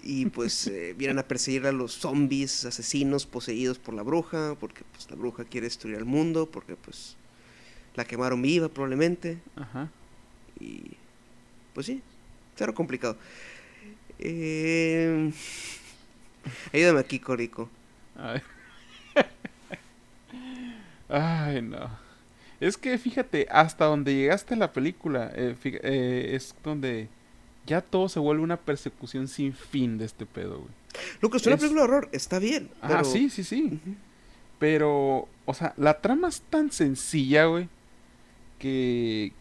Speaker 1: Y pues eh, vienen a perseguir a los zombies, asesinos poseídos por la bruja, porque pues la bruja quiere destruir al mundo, porque pues la quemaron viva probablemente. Ajá. Y pues sí, cero complicado. Eh... Ayúdame aquí, Corico.
Speaker 2: Ay, no. Es que fíjate, hasta donde llegaste a la película, eh, eh, es donde ya todo se vuelve una persecución sin fin de este pedo, güey.
Speaker 1: Lo que es una película de horror, está bien.
Speaker 2: Ah, sí, sí, sí. Pero, o sea, la trama es tan sencilla, güey, que,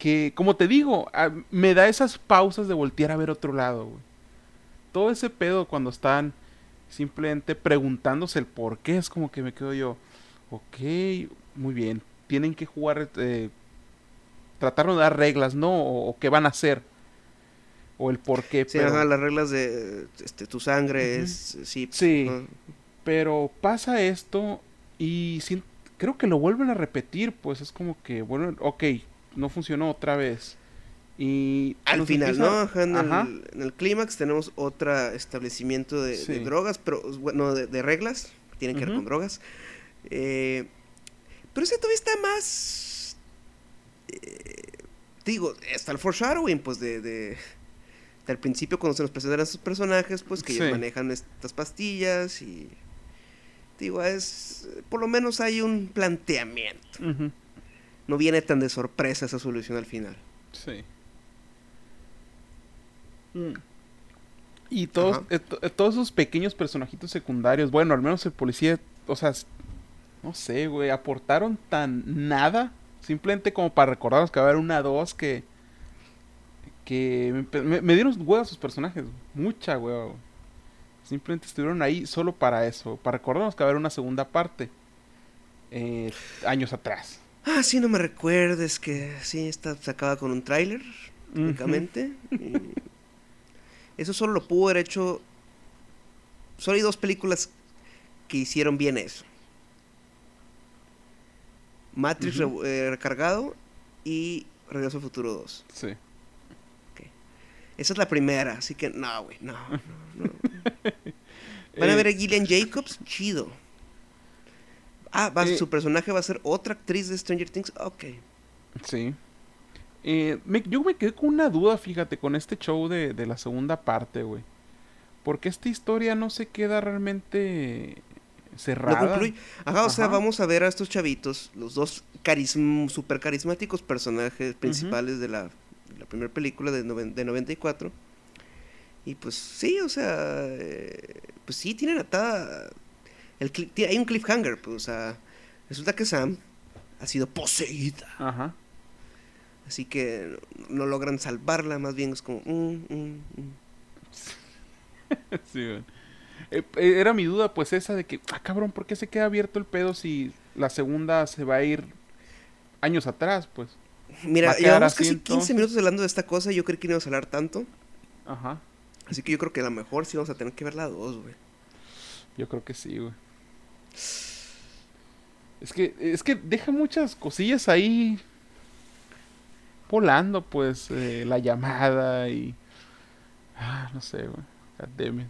Speaker 2: que, como te digo, me da esas pausas de voltear a ver otro lado, güey. Todo ese pedo cuando están simplemente preguntándose el por qué, es como que me quedo yo, ok, muy bien, tienen que jugar, eh, tratar de dar reglas, ¿no? O, qué van a hacer. O el por qué.
Speaker 1: Sí, pero... las reglas de este, tu sangre es... Sí,
Speaker 2: sí pero pasa esto y creo que lo vuelven a repetir, pues es como que, bueno, ok, no funcionó otra vez. Y
Speaker 1: al final, ¿no? En, El, clímax tenemos otro establecimiento de, drogas, pero bueno, de, reglas, tienen que ver con drogas. Eh, pero ese todavía está más. Eh, digo, está el foreshadowing, pues de, de. Al principio, cuando se nos presentan a esos personajes, pues que ellos manejan estas pastillas y. Digo, es. Por lo menos hay un planteamiento. No viene tan de sorpresa esa solución al final.
Speaker 2: Sí. Mm. Y todos, eh, eh, todos esos pequeños personajitos secundarios, bueno, al menos el policía, o sea, no sé, güey, aportaron tan nada, simplemente como para recordarnos que va a haber una dos que que me, dieron huevos sus personajes, mucha hueva. Simplemente estuvieron ahí solo para eso, para recordarnos que va a haber una segunda parte eh, años atrás.
Speaker 1: Ah, sí, no me recuerdes que sí, está, se acaba con un tráiler, únicamente. Eso solo lo pudo haber hecho. Solo hay dos películas que hicieron bien eso. Matrix eh, recargado y Regreso al Futuro 2.
Speaker 2: Sí.
Speaker 1: Esa es la primera, así que no, güey, no, Van a ver a Gillian Jacobs, chido. Ah, eh, su personaje va a ser otra actriz de Stranger Things, ok.
Speaker 2: Sí. Eh, yo me quedé con una duda, fíjate, con este show de, la segunda parte, güey. Porque esta historia no se queda realmente cerrada.
Speaker 1: Ajá, o sea, vamos a ver a estos chavitos, los dos carism super carismáticos personajes principales de la, primera película de, de 94. Y pues sí, o sea, eh, pues sí, tienen atada. El, hay un cliffhanger, pues, o sea, resulta que Sam ha sido poseída. Ajá. Así que no logran salvarla, más bien es como... Mm, mm, mm".
Speaker 2: sí, eh, eh, era mi duda, pues esa de que, ah, cabrón, ¿por qué se queda abierto el pedo si la segunda se va a ir años atrás, pues?
Speaker 1: Mira, llevamos casi 15 minutos hablando de esta cosa yo creí que no íbamos a hablar tanto. Ajá. Así que yo creo que a lo mejor sí vamos a tener que ver la dos, güey.
Speaker 2: Yo creo que sí, güey. Es que, es que deja muchas cosillas ahí volando, pues, eh, la llamada y... Ah, no sé, güey.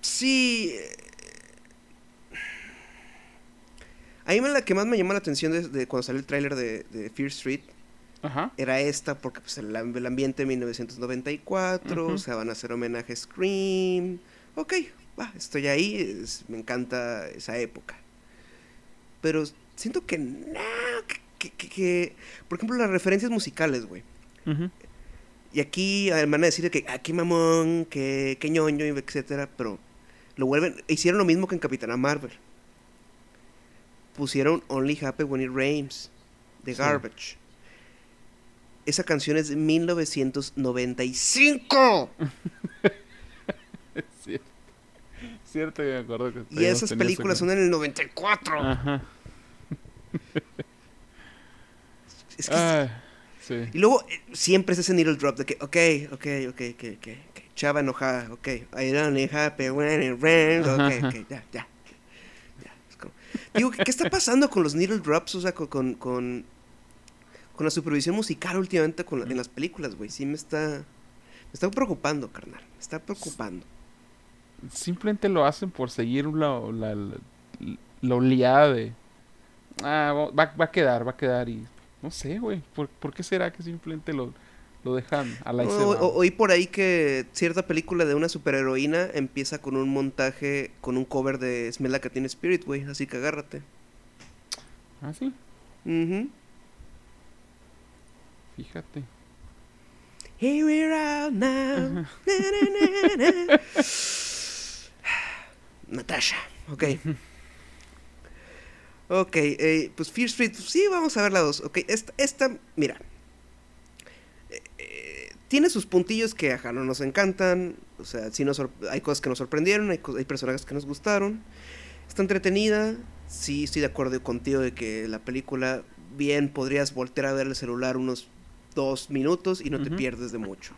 Speaker 1: Sí. Eh, a mí la que más me llamó la atención de, cuando salió el tráiler de, Fear Street Ajá. era esta, porque pues, el, ambiente de 1994, o sea, van a hacer homenaje a Scream. Ok, estoy ahí, me encanta esa época. Pero siento que no, que, por ejemplo, las referencias musicales, güey. Y aquí van a decir que aquí ah, mamón, que, que ñoño, etcétera, pero lo vuelven, hicieron lo mismo que en Capitana Marvel. Pusieron Only Happy When It Rains, de Garbage. Esa canción es de 1995.
Speaker 2: es cierto. Cierto, me acuerdo que
Speaker 1: Y esas películas son en el 94. Ajá. Es que sí. Y luego eh, siempre es ese needle drop de que, ok, ok, ok, ok, ok, chava enojada, ok, I don't happy when it rains, ok, ok, ya, ya. Digo, ¿qué está pasando con los needle drops? O sea, con, con, con, la supervisión musical últimamente con en las películas, güey. Sí me está, me está preocupando, carnal. Me está preocupando.
Speaker 2: Simplemente lo hacen por seguir la, la, la, la oleada de... Ah, va, va a quedar, va a quedar y no sé, güey. ¿Por, qué será que simplemente lo, lo dejan a la
Speaker 1: o, Oí por ahí que cierta película de una superheroína empieza con un montaje, con un cover de Smell Like Teen Spirit, güey. Así que agárrate.
Speaker 2: ¿Ah, sí? Fíjate.
Speaker 1: Here we're out now. Na, na, na, na. Natasha, ok. Ok, eh, pues Fear Street, pues sí, vamos a ver la dos. Ok, esta, esta mira. Eh, eh, tiene sus puntillos que ajá, no nos encantan. O sea, sí nos hay cosas que nos sorprendieron, hay, personajes que nos gustaron. Está entretenida. Sí, estoy de acuerdo contigo de que la película, bien, podrías voltear a ver el celular unos dos minutos y no te pierdes de mucho.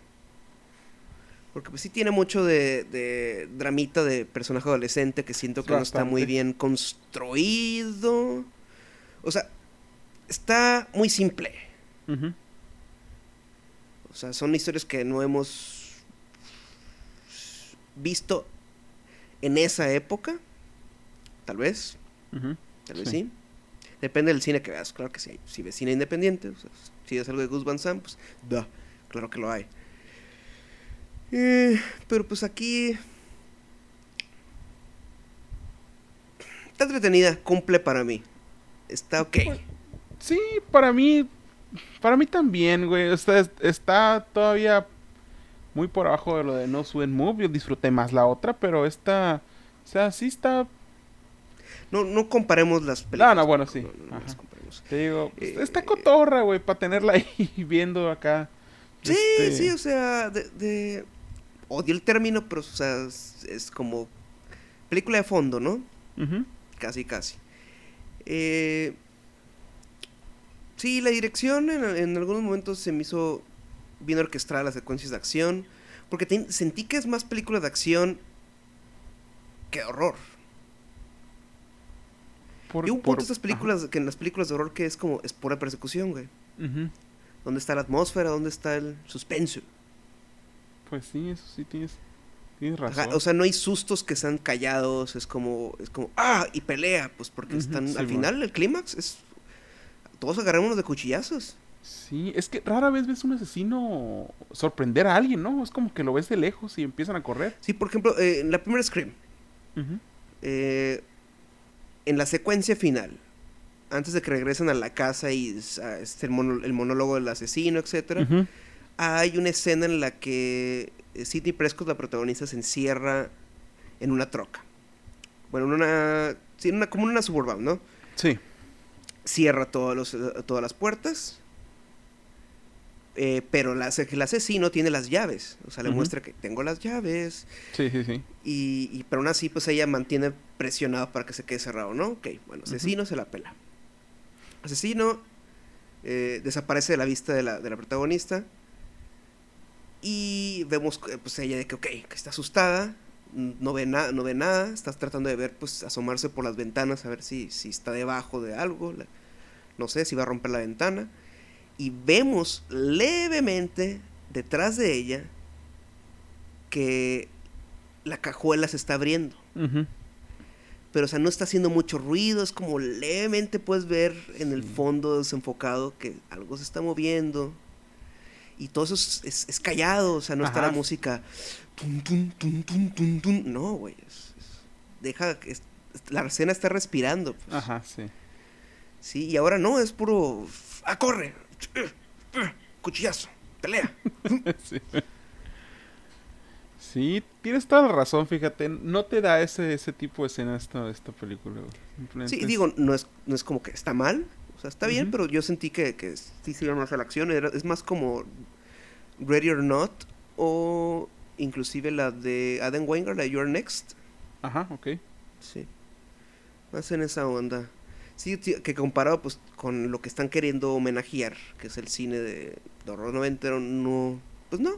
Speaker 1: Porque pues sí tiene mucho de, de dramita de personaje adolescente que siento que no está muy bien construido. O sea, está muy simple. O sea, son historias que no hemos visto en esa época. Tal vez, tal vez
Speaker 2: Sí.
Speaker 1: sí. Depende del cine que veas, claro que sí. Si ves cine independiente, o sea, si es algo de Gus Van Sant, pues, duh, claro que lo hay. Eh, pero pues aquí... Está entretenida, cumple para mí. Está ok.
Speaker 2: Sí, para mí, para mí también, güey. Está, está todavía muy por abajo de lo de No Sweat Move. Yo disfruté más la otra, pero esta, o sea, sí está,
Speaker 1: No, no comparemos las películas.
Speaker 2: no, bueno, sí.
Speaker 1: No, no, no comparemos.
Speaker 2: te digo, pues,
Speaker 1: Eh,
Speaker 2: está cotorra, güey, para tenerla ahí viendo acá.
Speaker 1: Sí,
Speaker 2: Este,
Speaker 1: sí, o sea, de, de- Odio el término, pero, o sea, es, es como... Película de fondo, ¿no? Casi, casi. Eh, sí, la dirección en, en algunos momentos se me hizo bien orquestada las secuencias de acción. Porque sentí que es más película de acción que horror.
Speaker 2: Por-
Speaker 1: Y un
Speaker 2: por-
Speaker 1: punto de estas películas, que en las películas de horror que es como, es pura persecución, güey.
Speaker 2: Ujú.
Speaker 1: ¿Dónde está la atmósfera? ¿Dónde está el suspenso?
Speaker 2: Pues sí, eso sí tienes, tienes
Speaker 1: Ajá,
Speaker 2: razón.
Speaker 1: o sea, no hay sustos que sean callados, es como, es como, ah, y pelea, pues porque están,
Speaker 2: sí,
Speaker 1: al final el clímax es, todos agarrémonos de cuchillazos.
Speaker 2: Sí, es que rara vez ves un asesino sorprender a alguien, ¿no? Es como que lo ves de lejos y empiezan a correr.
Speaker 1: Sí, por ejemplo, eh, en la primera Scream, eh, en la secuencia final, antes de que regresen a la casa y es, ah, es el, monólogo del asesino, etcétera,
Speaker 2: Ujú.
Speaker 1: Hay una escena en la que eh, Sidney Prescott, la protagonista, se encierra en una troca. Bueno, en una, sí, en una como en una suburban, ¿no?
Speaker 2: Sí.
Speaker 1: cierra todos los, eh, todas las puertas. eh, pero la- el asesino tiene las llaves. O sea, le muestra que tengo las llaves.
Speaker 2: Sí, sí, sí.
Speaker 1: Y, y- pero aún así, pues ella mantiene presionado para que se quede cerrado, ¿no? Ok, bueno, asesino se la pela. Asesino eh, desaparece de la vista de la, de la protagonista. Y vemos, eh, pues ella de que, ok, que está asustada. No ve, nada no ve nada. Está tratando de ver, pues asomarse por las ventanas a ver si, si está debajo de algo. la- no sé si va a romper la ventana. Y vemos levemente detrás de ella que la cajuela se está abriendo. Pero, o sea, no está haciendo mucho ruido. Es como levemente puedes ver en el fondo desenfocado que algo se está moviendo. Y todo eso es, es- es callado. O sea, no está la música. Tum, tum, tum, tum, tum, tum. No, güey. es- deja la escena está respirando. pues.
Speaker 2: Ajá, sí.
Speaker 1: Sí, y ahora no, es puro. ¡Ah, corre! Cuchillazo, pelea.
Speaker 2: sí. Sí, tienes toda la razón, fíjate. No te da ese, ese tipo de escena esta, esta película. güey.
Speaker 1: Sí, digo, no es, no es como que está mal. O sea, está bien, pero yo sentí que, que sí se iba más a la acción. era- es más como Ready or Not o inclusive la de Adam Wenger, la de You're Next.
Speaker 2: Ajá, ok.
Speaker 1: Sí. Más en esa onda. Sí, que comparado pues con lo que están queriendo homenajear, que es el cine de, de horror noventero, no... Pues no.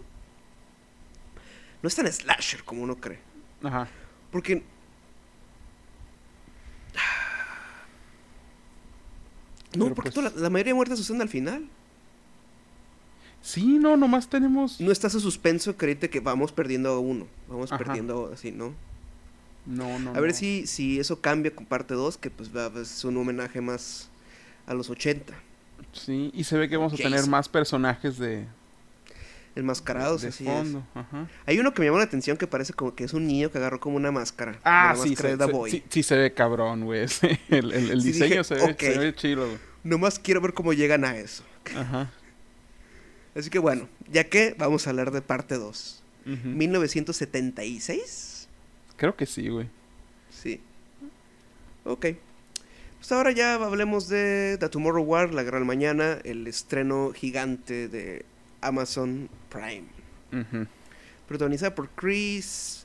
Speaker 1: No es tan slasher como uno cree.
Speaker 2: Ajá.
Speaker 1: Porque... No,
Speaker 2: Pero,
Speaker 1: porque
Speaker 2: pues-
Speaker 1: toda la, la mayoría de muertes suceden al final.
Speaker 2: Sí, no, nomás tenemos...
Speaker 1: No está ese suspenso creerte que vamos perdiendo a uno. Vamos
Speaker 2: Ajá.
Speaker 1: perdiendo así, ¿no?
Speaker 2: No, no,
Speaker 1: A ver
Speaker 2: no.
Speaker 1: si, si eso cambia con parte 2, que pues va, es un homenaje más a los 80.
Speaker 2: Sí, y se ve que vamos a tener más personajes de,
Speaker 1: Enmascarados,
Speaker 2: de
Speaker 1: así
Speaker 2: fondo. Ajá.
Speaker 1: Hay uno que me llamó la atención que parece como que es un niño que agarró como una máscara.
Speaker 2: Ah, sí,
Speaker 1: máscara
Speaker 2: se,
Speaker 1: de
Speaker 2: se- sí, sí se ve cabrón, güey. El, el- el
Speaker 1: Sí,
Speaker 2: diseño
Speaker 1: dije,
Speaker 2: se, ve, se ve chido, güey.
Speaker 1: Nomás quiero ver cómo llegan a eso.
Speaker 2: Ajá.
Speaker 1: Así que bueno, ya que vamos a hablar de parte 2.
Speaker 2: Ujú.
Speaker 1: 1976.
Speaker 2: Creo que sí, güey.
Speaker 1: Sí. Ok. Pues ahora ya hablemos de The Tomorrow War, La Gran Mañana, el estreno gigante de Amazon Prime.
Speaker 2: Ujú.
Speaker 1: Protagonizada por Chris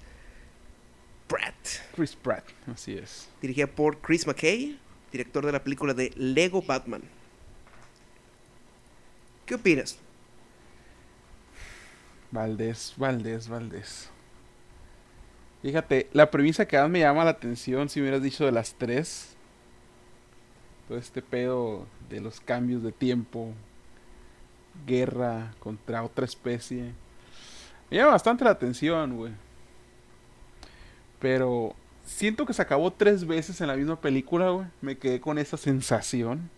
Speaker 1: Pratt.
Speaker 2: Chris Pratt, así es.
Speaker 1: Dirigida por Chris McKay, director de la película de Lego Batman. ¿Qué opinas?
Speaker 2: Valdés, Valdés, Valdés. Fíjate, la premisa que más me llama la atención, si me hubieras dicho de las tres. Todo este pedo de los cambios de tiempo. Guerra contra otra especie. Me llama bastante la atención, güey. Pero siento que se acabó tres veces en la misma película, güey. Me quedé con esa sensación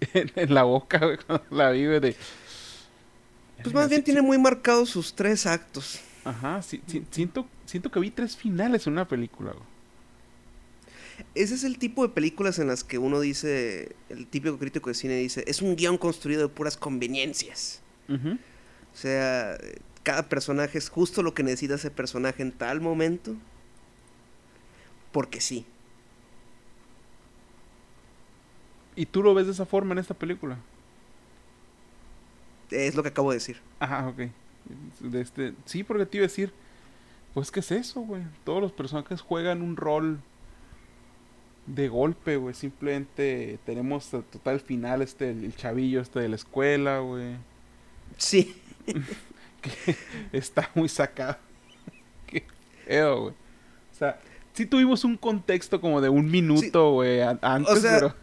Speaker 2: en, en la boca, güey, cuando la vi, güey, de...
Speaker 1: Pues más bien tiene muy marcados sus tres actos.
Speaker 2: Ajá, siento, siento que vi tres finales en una película, güey.
Speaker 1: Ese es el tipo de películas en las que uno dice, el típico crítico de cine dice, es un guion construido de puras conveniencias. O sea, cada personaje es justo lo que necesita ese personaje en tal momento. Porque sí.
Speaker 2: ¿Y tú lo ves de esa forma en esta película?
Speaker 1: Es lo que acabo de decir.
Speaker 2: Ajá, ok. De este... Sí, porque te iba a decir, pues, ¿qué es eso, güey? Todos los personajes juegan un rol de golpe, güey. Simplemente tenemos total final este, el chavillo este de la escuela, güey.
Speaker 1: Sí.
Speaker 2: que está muy sacado. Qué feo, güey. O sea, sí tuvimos un contexto como de un minuto, güey, antes,
Speaker 1: sea,
Speaker 2: pero...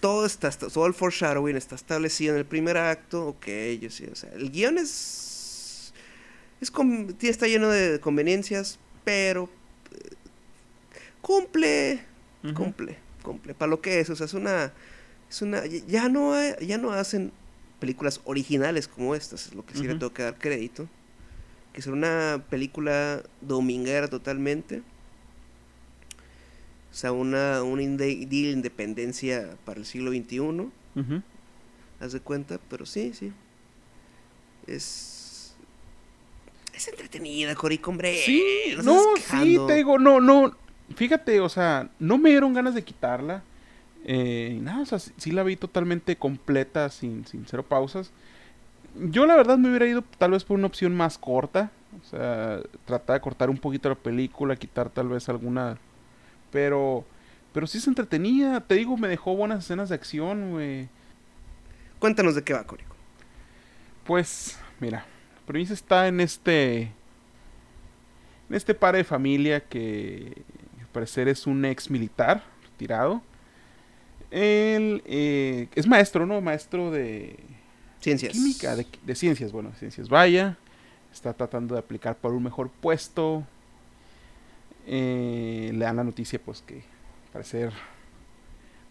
Speaker 1: Todo está, todo el foreshadowing está establecido en el primer acto. Ok, yo sí, o sea, el guion es... es está lleno de conveniencias, pero... eh, cumple Cumple, cumple, para lo que es, o sea, es una, es una, ya no, hay- ya no hacen películas originales como estas, es lo que sí le tengo que dar crédito, que es una película dominguera totalmente, o sea, una, una inde- de independencia para el siglo XXI,
Speaker 2: Ujú.
Speaker 1: haz de cuenta, pero sí, sí, es, es entretenida, Corico, hombre,
Speaker 2: Sí,
Speaker 1: no
Speaker 2: no, sí, te digo, no, no. Fíjate, o sea, no me dieron ganas de quitarla. Eh, nada, o sea, sí, sí la vi totalmente completa, sin, sin cero pausas. Yo la verdad me hubiera ido tal vez por una opción más corta. O sea, tratar de cortar un poquito la película, quitar tal vez alguna... Pero, pero sí se entretenía. Te digo, me dejó buenas escenas de acción, güey.
Speaker 1: Cuéntanos de qué va, Corico.
Speaker 2: Pues, mira, la premisa está en este. En este padre de familia que parecer es un ex militar retirado. Él eh, es maestro, ¿no? Maestro de
Speaker 1: Ciencias.
Speaker 2: química, de, de ciencias, bueno, ciencias vaya. Está tratando de aplicar por un mejor puesto. Eh, le dan la noticia, pues que parecer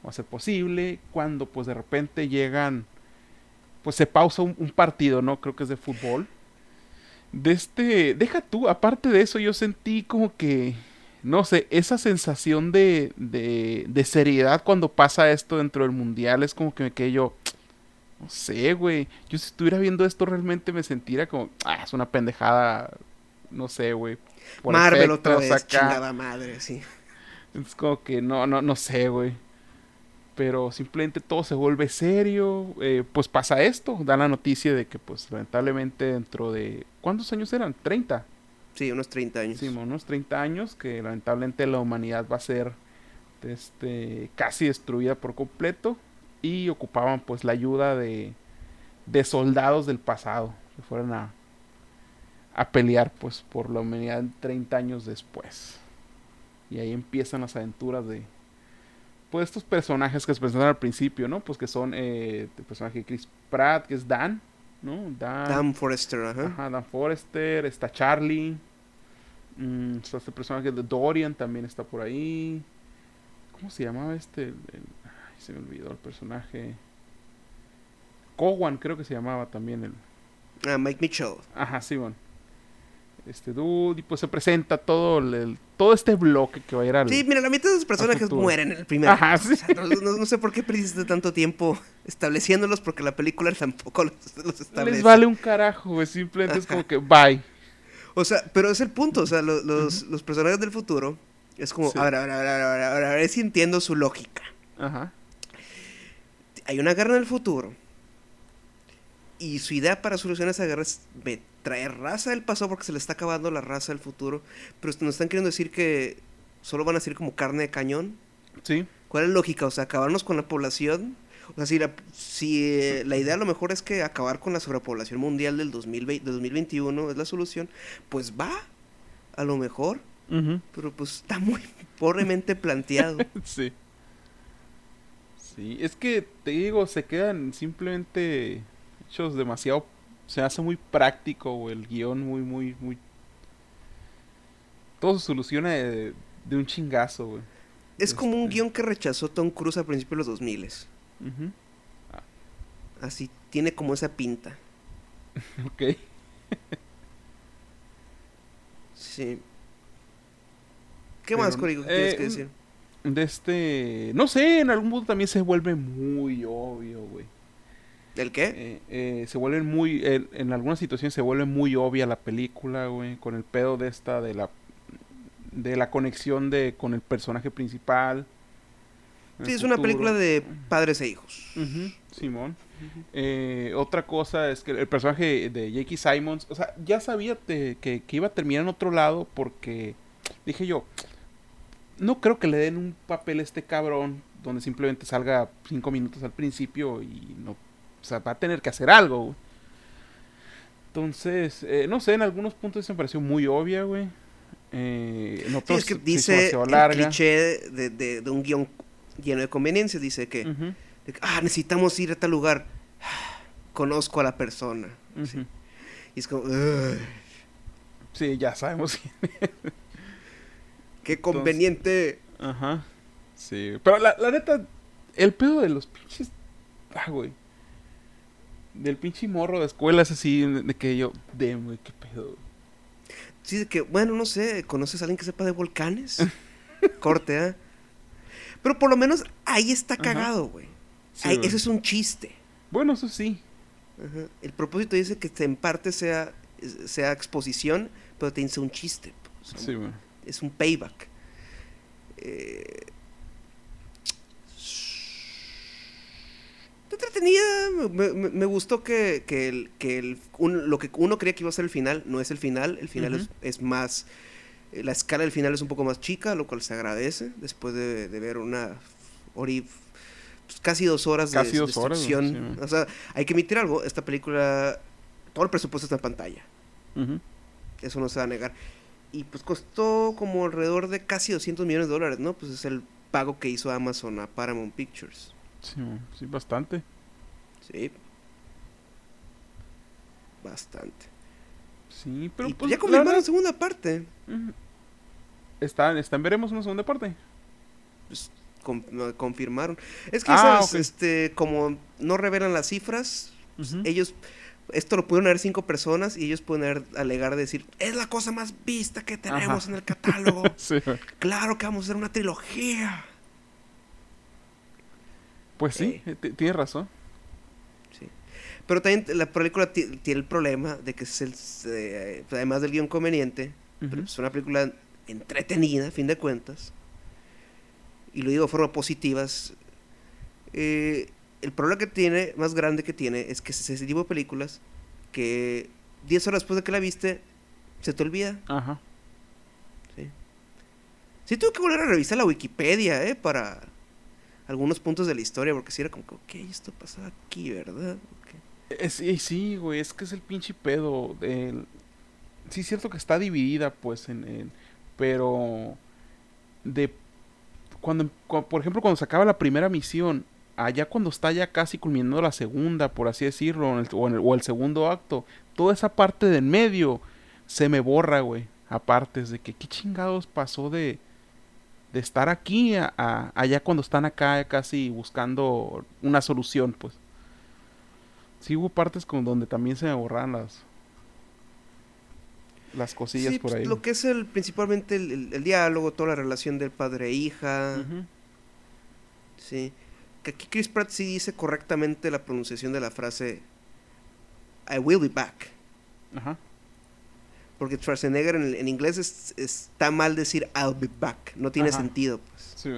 Speaker 2: va a ser posible. Cuando, pues de repente llegan, pues se pausa un, un partido, ¿no? Creo que es de fútbol. De este, deja tú, aparte de eso, yo sentí como que, no sé, esa sensación de, de, de seriedad cuando pasa esto dentro del mundial es como que me quedé yo, no sé, güey. Yo si estuviera viendo esto realmente me sentiría como, ah, es una pendejada, no sé, güey.
Speaker 1: Marvel otra vez,
Speaker 2: acá.
Speaker 1: chingada madre, sí.
Speaker 2: Es como que no, no, no sé, güey. Pero simplemente todo se vuelve serio. eh, pues pasa esto. Da la noticia de que, pues, lamentablemente dentro de... ¿Cuántos años eran? 30.
Speaker 1: Sí, unos 30 años.
Speaker 2: Sí, unos 30 años que lamentablemente la humanidad va a ser este, casi destruida por completo. Y ocupaban pues la ayuda de, de soldados del pasado. Que fueran a, a pelear pues por la humanidad 30 años después. Y ahí empiezan las aventuras de pues estos personajes que se presentan al principio, ¿no? Pues que son eh, el personaje de Chris Pratt, que es Dan, ¿no? Dan,
Speaker 1: Dan Forrester, ajá.
Speaker 2: Ajá, Dan Forrester, está Charlie. mm, está este personaje de Dorian también está por ahí. ¿Cómo se llamaba este? El- el- ay, se me olvidó el personaje. Cowan creo que se llamaba también el.
Speaker 1: Ah, Mike Mitchell.
Speaker 2: Ajá, sí, bueno. Este dude y pues se presenta todo el, todo este bloque que va a ir al
Speaker 1: Sí, mira, la mitad de los personajes mueren en el primer
Speaker 2: Ajá.
Speaker 1: O sea, no, no- no sé por qué perdiste tanto tiempo estableciéndolos porque la película tampoco los, los establece.
Speaker 2: les vale un carajo, güey, simplemente es como que bye.
Speaker 1: O sea, pero es el punto, o sea, lo- los, los personajes del futuro es como,
Speaker 2: Sí.
Speaker 1: a ver, a ver, a ver, a ver, a ver, a ver, a ver si entiendo su lógica.
Speaker 2: Ajá.
Speaker 1: Hay una guerra en el futuro y su idea para solucionar esa guerra es me- traer raza del pasado porque se le está acabando la raza del futuro, pero nos están queriendo decir que solo van a ser como carne de cañón.
Speaker 2: Sí.
Speaker 1: ¿Cuál es la lógica? O sea, acabarnos con la población. O sea, si la, si, eh, la idea a lo mejor es que acabar con la sobrepoblación mundial del 2020, del 2021 es la solución, pues va, a lo mejor, pero pues está muy pobremente planteado.
Speaker 2: Sí. Sí, es que te digo, se quedan simplemente hechos demasiado. Se hace muy práctico, güey, el guion muy, muy, muy. Todo se soluciona de, de un chingazo, güey.
Speaker 1: Es como un
Speaker 2: Este.
Speaker 1: guion que rechazó Tom Cruise a principios de los 2000
Speaker 2: Ujú.
Speaker 1: Así, tiene como esa pinta.
Speaker 2: Ok.
Speaker 1: Sí. ¿Qué más, Corigo, tienes
Speaker 2: eh,
Speaker 1: que decir?
Speaker 2: De este. No sé, en algún punto también se vuelve muy obvio, güey.
Speaker 1: ¿Del qué?
Speaker 2: Eh, eh, se vuelven muy. en- en algunas situaciones se vuelve muy obvia la película, güey. Con el pedo de esta, de la. De la conexión de con el personaje principal.
Speaker 1: sí,
Speaker 2: el
Speaker 1: es una película de padres e hijos.
Speaker 2: Simón. Eh, otra cosa es que el personaje de J.K. Simons, o sea, ya sabía te- que, que iba a terminar en otro lado porque dije yo, no creo que le den un papel a este cabrón donde simplemente salga cinco minutos al principio y no, o sea, va a tener que hacer algo. güey. Entonces, eh, no sé, en algunos puntos se me pareció muy obvia, güey. Eh, en
Speaker 1: Sí,
Speaker 2: otros
Speaker 1: es que
Speaker 2: se
Speaker 1: dice el
Speaker 2: larga.
Speaker 1: cliché de, de- de un guion lleno de conveniencias. Dice que, de ah, necesitamos ir a tal lugar. Conozco a la persona. Sí. Y es como, "Ugh,
Speaker 2: Sí, ya sabemos
Speaker 1: qué conveniente.
Speaker 2: Ajá. Sí, pero la, la neta, el pedo de los pinches. Ah, güey. Del pinche morro de escuela es así, de que yo. De, güey, qué pedo.
Speaker 1: Sí, de que, bueno, no sé, ¿conoces a alguien que sepa de volcanes? Corte, ¿ah? Pero por lo menos ahí está cagado, güey.
Speaker 2: Sí,
Speaker 1: Ahí-. Eso es un chiste.
Speaker 2: Bueno, eso sí.
Speaker 1: Ajá. El propósito dice que en parte sea, sea exposición, pero te dice un chiste. pues,
Speaker 2: Sí, güey.
Speaker 1: es un payback. Eh, está entretenida, me, me- me gustó que, que, el, que el- un- lo que uno creía que iba a ser el final no es el final, el final es, es más, eh, la escala del final es un poco más chica, lo cual se agradece después de, de ver una hora y- pues, casi dos horas de
Speaker 2: dos horas,
Speaker 1: destrucción.
Speaker 2: sí,
Speaker 1: o sea, hay que emitir algo, esta película, todo el presupuesto está en pantalla. Eso no se va a negar. Y pues costó como alrededor de casi 200 millones de dólares, ¿no? Pues es el pago que hizo Amazon a Paramount Pictures.
Speaker 2: Sí, sí, bastante.
Speaker 1: Sí. Bastante.
Speaker 2: Sí, pero
Speaker 1: y
Speaker 2: pues.
Speaker 1: ya
Speaker 2: la
Speaker 1: confirmaron
Speaker 2: verdad,
Speaker 1: segunda parte.
Speaker 2: ujú. Está, está en veremos una segunda parte.
Speaker 1: Pues, con- confirmaron. Es que,
Speaker 2: Ah.
Speaker 1: Este, como no revelan las cifras,
Speaker 2: Ujú.
Speaker 1: ellos... Esto lo pudieron ver cinco personas y ellos pueden haber- alegar decir, es la cosa más vista que tenemos
Speaker 2: Ajá.
Speaker 1: en el catálogo.
Speaker 2: Sí,
Speaker 1: claro que vamos a hacer una trilogía.
Speaker 2: Pues sí,
Speaker 1: Eh.
Speaker 2: tienes razón.
Speaker 1: Pero también la película ti- tiene el problema de que es el, eh, además del guion conveniente, pero es una película entretenida, a fin de cuentas. Y lo digo de forma positiva. es, eh, el problema que tiene, más grande que tiene, es que es ese tipo de películas que 10 horas después de que la viste, se te olvida.
Speaker 2: Ajá.
Speaker 1: Sí, sí tuve que volver a revisar la Wikipedia, ¿eh? Para algunos puntos de la historia, porque si era como que, ok, esto pasaba aquí, ¿verdad? Ok.
Speaker 2: Eh, sí, güey, es que es el pinche pedo. el- Sí, es cierto que está dividida, pues, en, en- Pero... De... Cuando, cu- por ejemplo, cuando se acaba la primera misión, allá cuando está ya casi culminando la segunda, por así decirlo, o, el, el segundo acto, toda esa parte de en medio se me borra, güey. Aparte, es de que qué chingados pasó de, de estar aquí a- allá cuando están acá casi buscando una solución, pues. Sí hubo partes con donde también se me borraban las... las cosillas
Speaker 1: Sí,
Speaker 2: por
Speaker 1: pues,
Speaker 2: ahí.
Speaker 1: lo que es el principalmente el, el- el diálogo, toda la relación del padre e hija. Sí. Que aquí Chris Pratt sí dice correctamente la pronunciación de la frase I will be back.
Speaker 2: Ajá.
Speaker 1: Porque Schwarzenegger en, en inglés es- está mal decir I'll be back. No tiene
Speaker 2: Ajá.
Speaker 1: sentido, pues.
Speaker 2: Sí.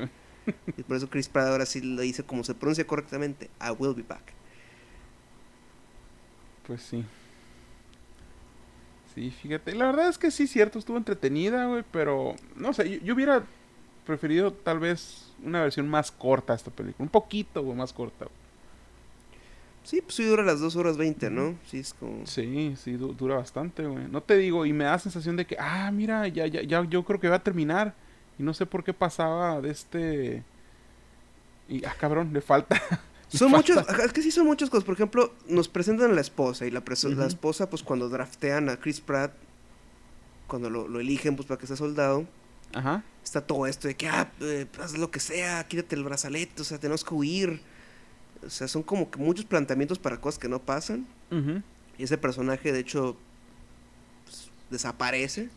Speaker 1: Y por eso Chris Pratt ahora sí lo dice como se pronuncia correctamente. I will be back.
Speaker 2: Pues sí. Sí, fíjate. La verdad es que sí, cierto, estuvo entretenida, güey, pero no sé, yo, yo hubiera preferido tal vez una versión más corta de esta película. Un poquito, güey, más corta. güey.
Speaker 1: Sí, pues sí dura las 2 horas 20, ¿no? Sí, es como...
Speaker 2: Sí, sí, du- dura bastante, güey. No te digo, y me da sensación de que, ah, mira, ya, ya, ya, yo creo que va a terminar. Y no sé por qué pasaba de este... Y, ah, cabrón, le falta.
Speaker 1: Son muchos, es que sí son muchas cosas. Por ejemplo, nos presentan a la esposa y la, preso- la esposa, pues cuando draftean a Chris Pratt, cuando lo, lo eligen, pues para que sea soldado,
Speaker 2: Ajá.
Speaker 1: está todo esto de que, ah, eh, haz lo que sea, quítate el brazalete, o sea, tenemos que huir. O sea, son como que muchos planteamientos para cosas que no pasan. Y ese personaje, de hecho, pues, desaparece.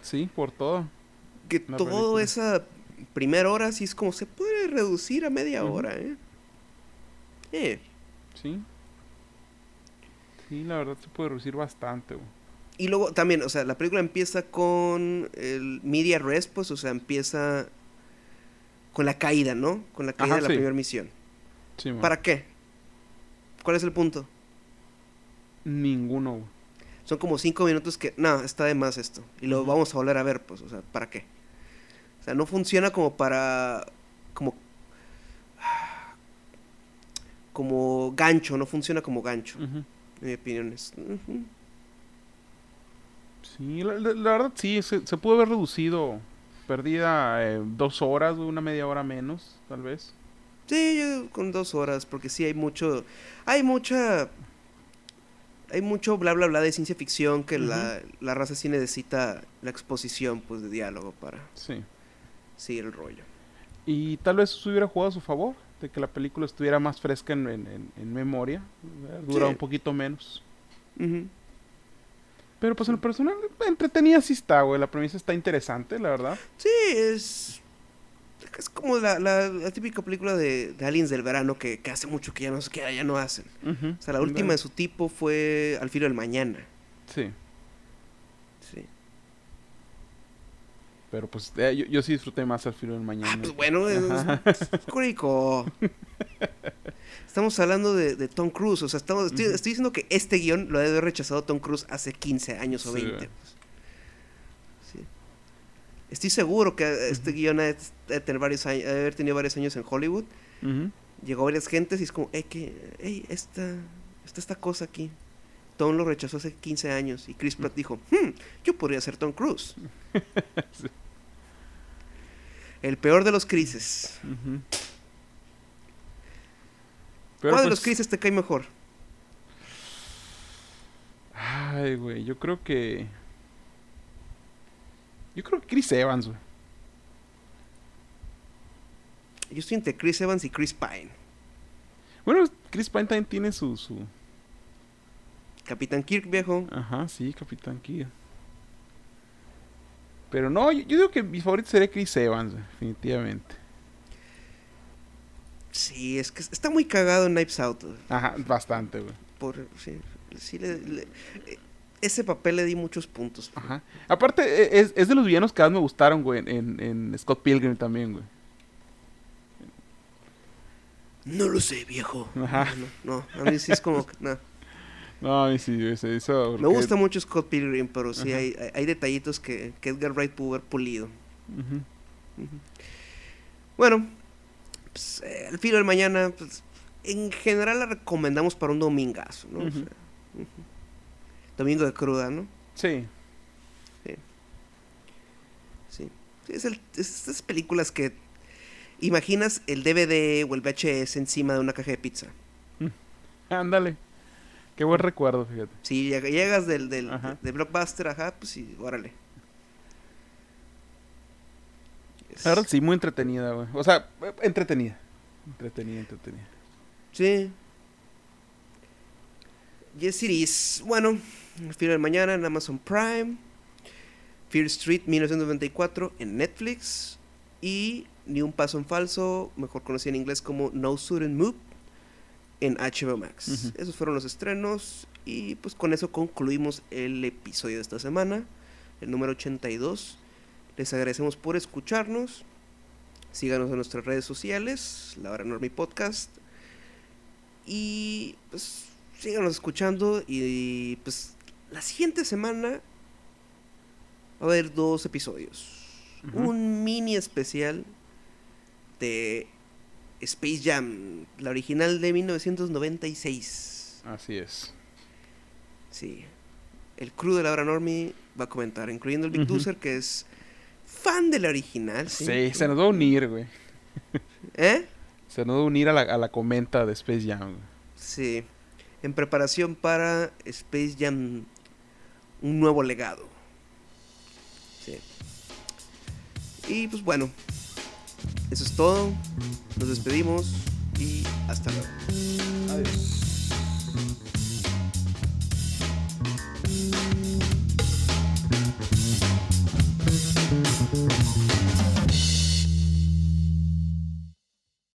Speaker 2: Sí, por todo.
Speaker 1: Que toda esa primera hora sí es como se puede reducir a media hora, ¿eh? Eh.
Speaker 2: Sí. Sí, la verdad se puede reducir bastante, güey.
Speaker 1: Y luego también, o sea, la película empieza con el media rest, pues, o sea, empieza con la caída, ¿no? Con la caída
Speaker 2: Ajá,
Speaker 1: de la
Speaker 2: sí.
Speaker 1: primera misión.
Speaker 2: Sí, man.
Speaker 1: ¿Para qué? ¿Cuál es el punto?
Speaker 2: Ninguno, güey.
Speaker 1: Son como cinco minutos que, no, está de más esto. Y lo vamos a volver a ver, pues, o sea, ¿para qué? O sea, no funciona como para, como, como gancho, no funciona como gancho, en mi opinión. Es.
Speaker 2: Sí, la, la- la verdad sí, se, se pudo haber reducido. Perdida eh, dos horas, una media hora menos, tal vez.
Speaker 1: Sí, yo con dos horas, porque sí hay mucho, hay mucha, hay mucho bla bla bla de ciencia ficción que la, la raza sí necesita la exposición, pues, de diálogo para
Speaker 2: Sí.
Speaker 1: seguir el rollo.
Speaker 2: Y tal vez eso hubiera jugado a su favor, de que la película estuviera más fresca en, en- en- memoria. Dura
Speaker 1: Sí.
Speaker 2: un poquito menos. Pero pues en lo personal, entretenida sí está, güey. La premisa está interesante, la verdad.
Speaker 1: Sí, es, es como la, la- la típica película de, de aliens del verano que, que hace mucho que ya no, se queda, ya no hacen. O sea, la última de su tipo fue Al filo del mañana.
Speaker 2: Sí. Pero pues eh, yo, yo sí disfruté más al filo del mañana.
Speaker 1: Ah, pues bueno, es, es. Estamos hablando de, de Tom Cruise, o sea, estamos, estoy, estoy diciendo que este guion lo debe haber rechazado Tom Cruise hace 15 años o
Speaker 2: Sí,
Speaker 1: 20.
Speaker 2: güey.
Speaker 1: pues. Sí. Estoy seguro que este guion ha de, tener varios años, ha de haber tenido varios años en Hollywood. Llegó varias gentes y es como, hey, que, hey, esta, está esta cosa aquí. Tom lo rechazó hace 15 años y Chris Pratt dijo, hmm, yo podría ser Tom Cruise.
Speaker 2: Sí.
Speaker 1: El peor de los.
Speaker 2: Pero,
Speaker 1: ¿Cuál de
Speaker 2: pues,
Speaker 1: los crises te cae mejor?
Speaker 2: Ay, güey, yo creo que... Yo creo que Chris Evans, güey.
Speaker 1: Yo estoy entre Chris Evans y Chris Pine.
Speaker 2: Bueno, Chris Pine también tiene su... su...
Speaker 1: Capitán Kirk, viejo.
Speaker 2: Ajá, sí, Capitán Kidd. Pero no, yo, yo digo que mi favorito sería Chris Evans, definitivamente.
Speaker 1: Sí, es que está muy cagado en Knives Out. güey.
Speaker 2: Ajá, bastante, güey.
Speaker 1: Por, sí, sí le- le- ese papel le di muchos puntos.
Speaker 2: Ajá. Aparte, e- es, es de los villanos que más me gustaron, güey, en, en Scott Pilgrim también, güey.
Speaker 1: No lo sé, viejo.
Speaker 2: Ajá.
Speaker 1: No, no, a mí sí es como que, no.
Speaker 2: No, a mí sí, güey, se hizo...
Speaker 1: Me gusta mucho Scott Pilgrim, pero sí
Speaker 2: Ajá.
Speaker 1: hay, hay- detallitos que, que Edgar Wright pudo haber pulido.
Speaker 2: Ujú.
Speaker 1: Ujú. Bueno, pues, eh, al filo del mañana, pues, en general la recomendamos para un domingazo, ¿no? O sea. Domingo de cruda, ¿no?
Speaker 2: Sí.
Speaker 1: Sí. Sí, es, el- es estas películas que imaginas el DVD o el VHS encima de una caja de pizza.
Speaker 2: Ándale. Qué buen recuerdo, fíjate.
Speaker 1: Si lleg- llegas del, del
Speaker 2: Ajá.
Speaker 1: de Blockbuster, ajá, pues sí, órale. Es-
Speaker 2: verdad, sí, muy entretenida, güey. O sea, eh, entretenida. Entretenida, entretenida.
Speaker 1: Sí. Yes, it is. Bueno, El Filo del Mañana en Amazon Prime. Fear Street 1994 en Netflix. Y Ni un paso en falso, mejor conocido en inglés como No Sudden Move, en HBO Max. Esos fueron los estrenos. Y pues con eso concluimos el episodio de esta semana, el número 82. Les agradecemos por escucharnos. Síganos en nuestras redes sociales, La Hora Normie Podcast. Y pues síganos escuchando. Y pues la siguiente semana va a haber dos episodios. Un mini especial de Space Jam, la original de 1996.
Speaker 2: Así es.
Speaker 1: Sí. El crew de la hora Normie va a comentar, incluyendo el Big que es fan de la original.
Speaker 2: Sí,
Speaker 1: Sí,
Speaker 2: se nos va a unir, güey.
Speaker 1: ¿Eh?
Speaker 2: Se nos va a unir a la, a la comenta de Space Jam. güey.
Speaker 1: Sí. En preparación para Space Jam, un nuevo legado. Sí. Y pues bueno, eso es todo. Nos despedimos y hasta luego.
Speaker 2: Adiós.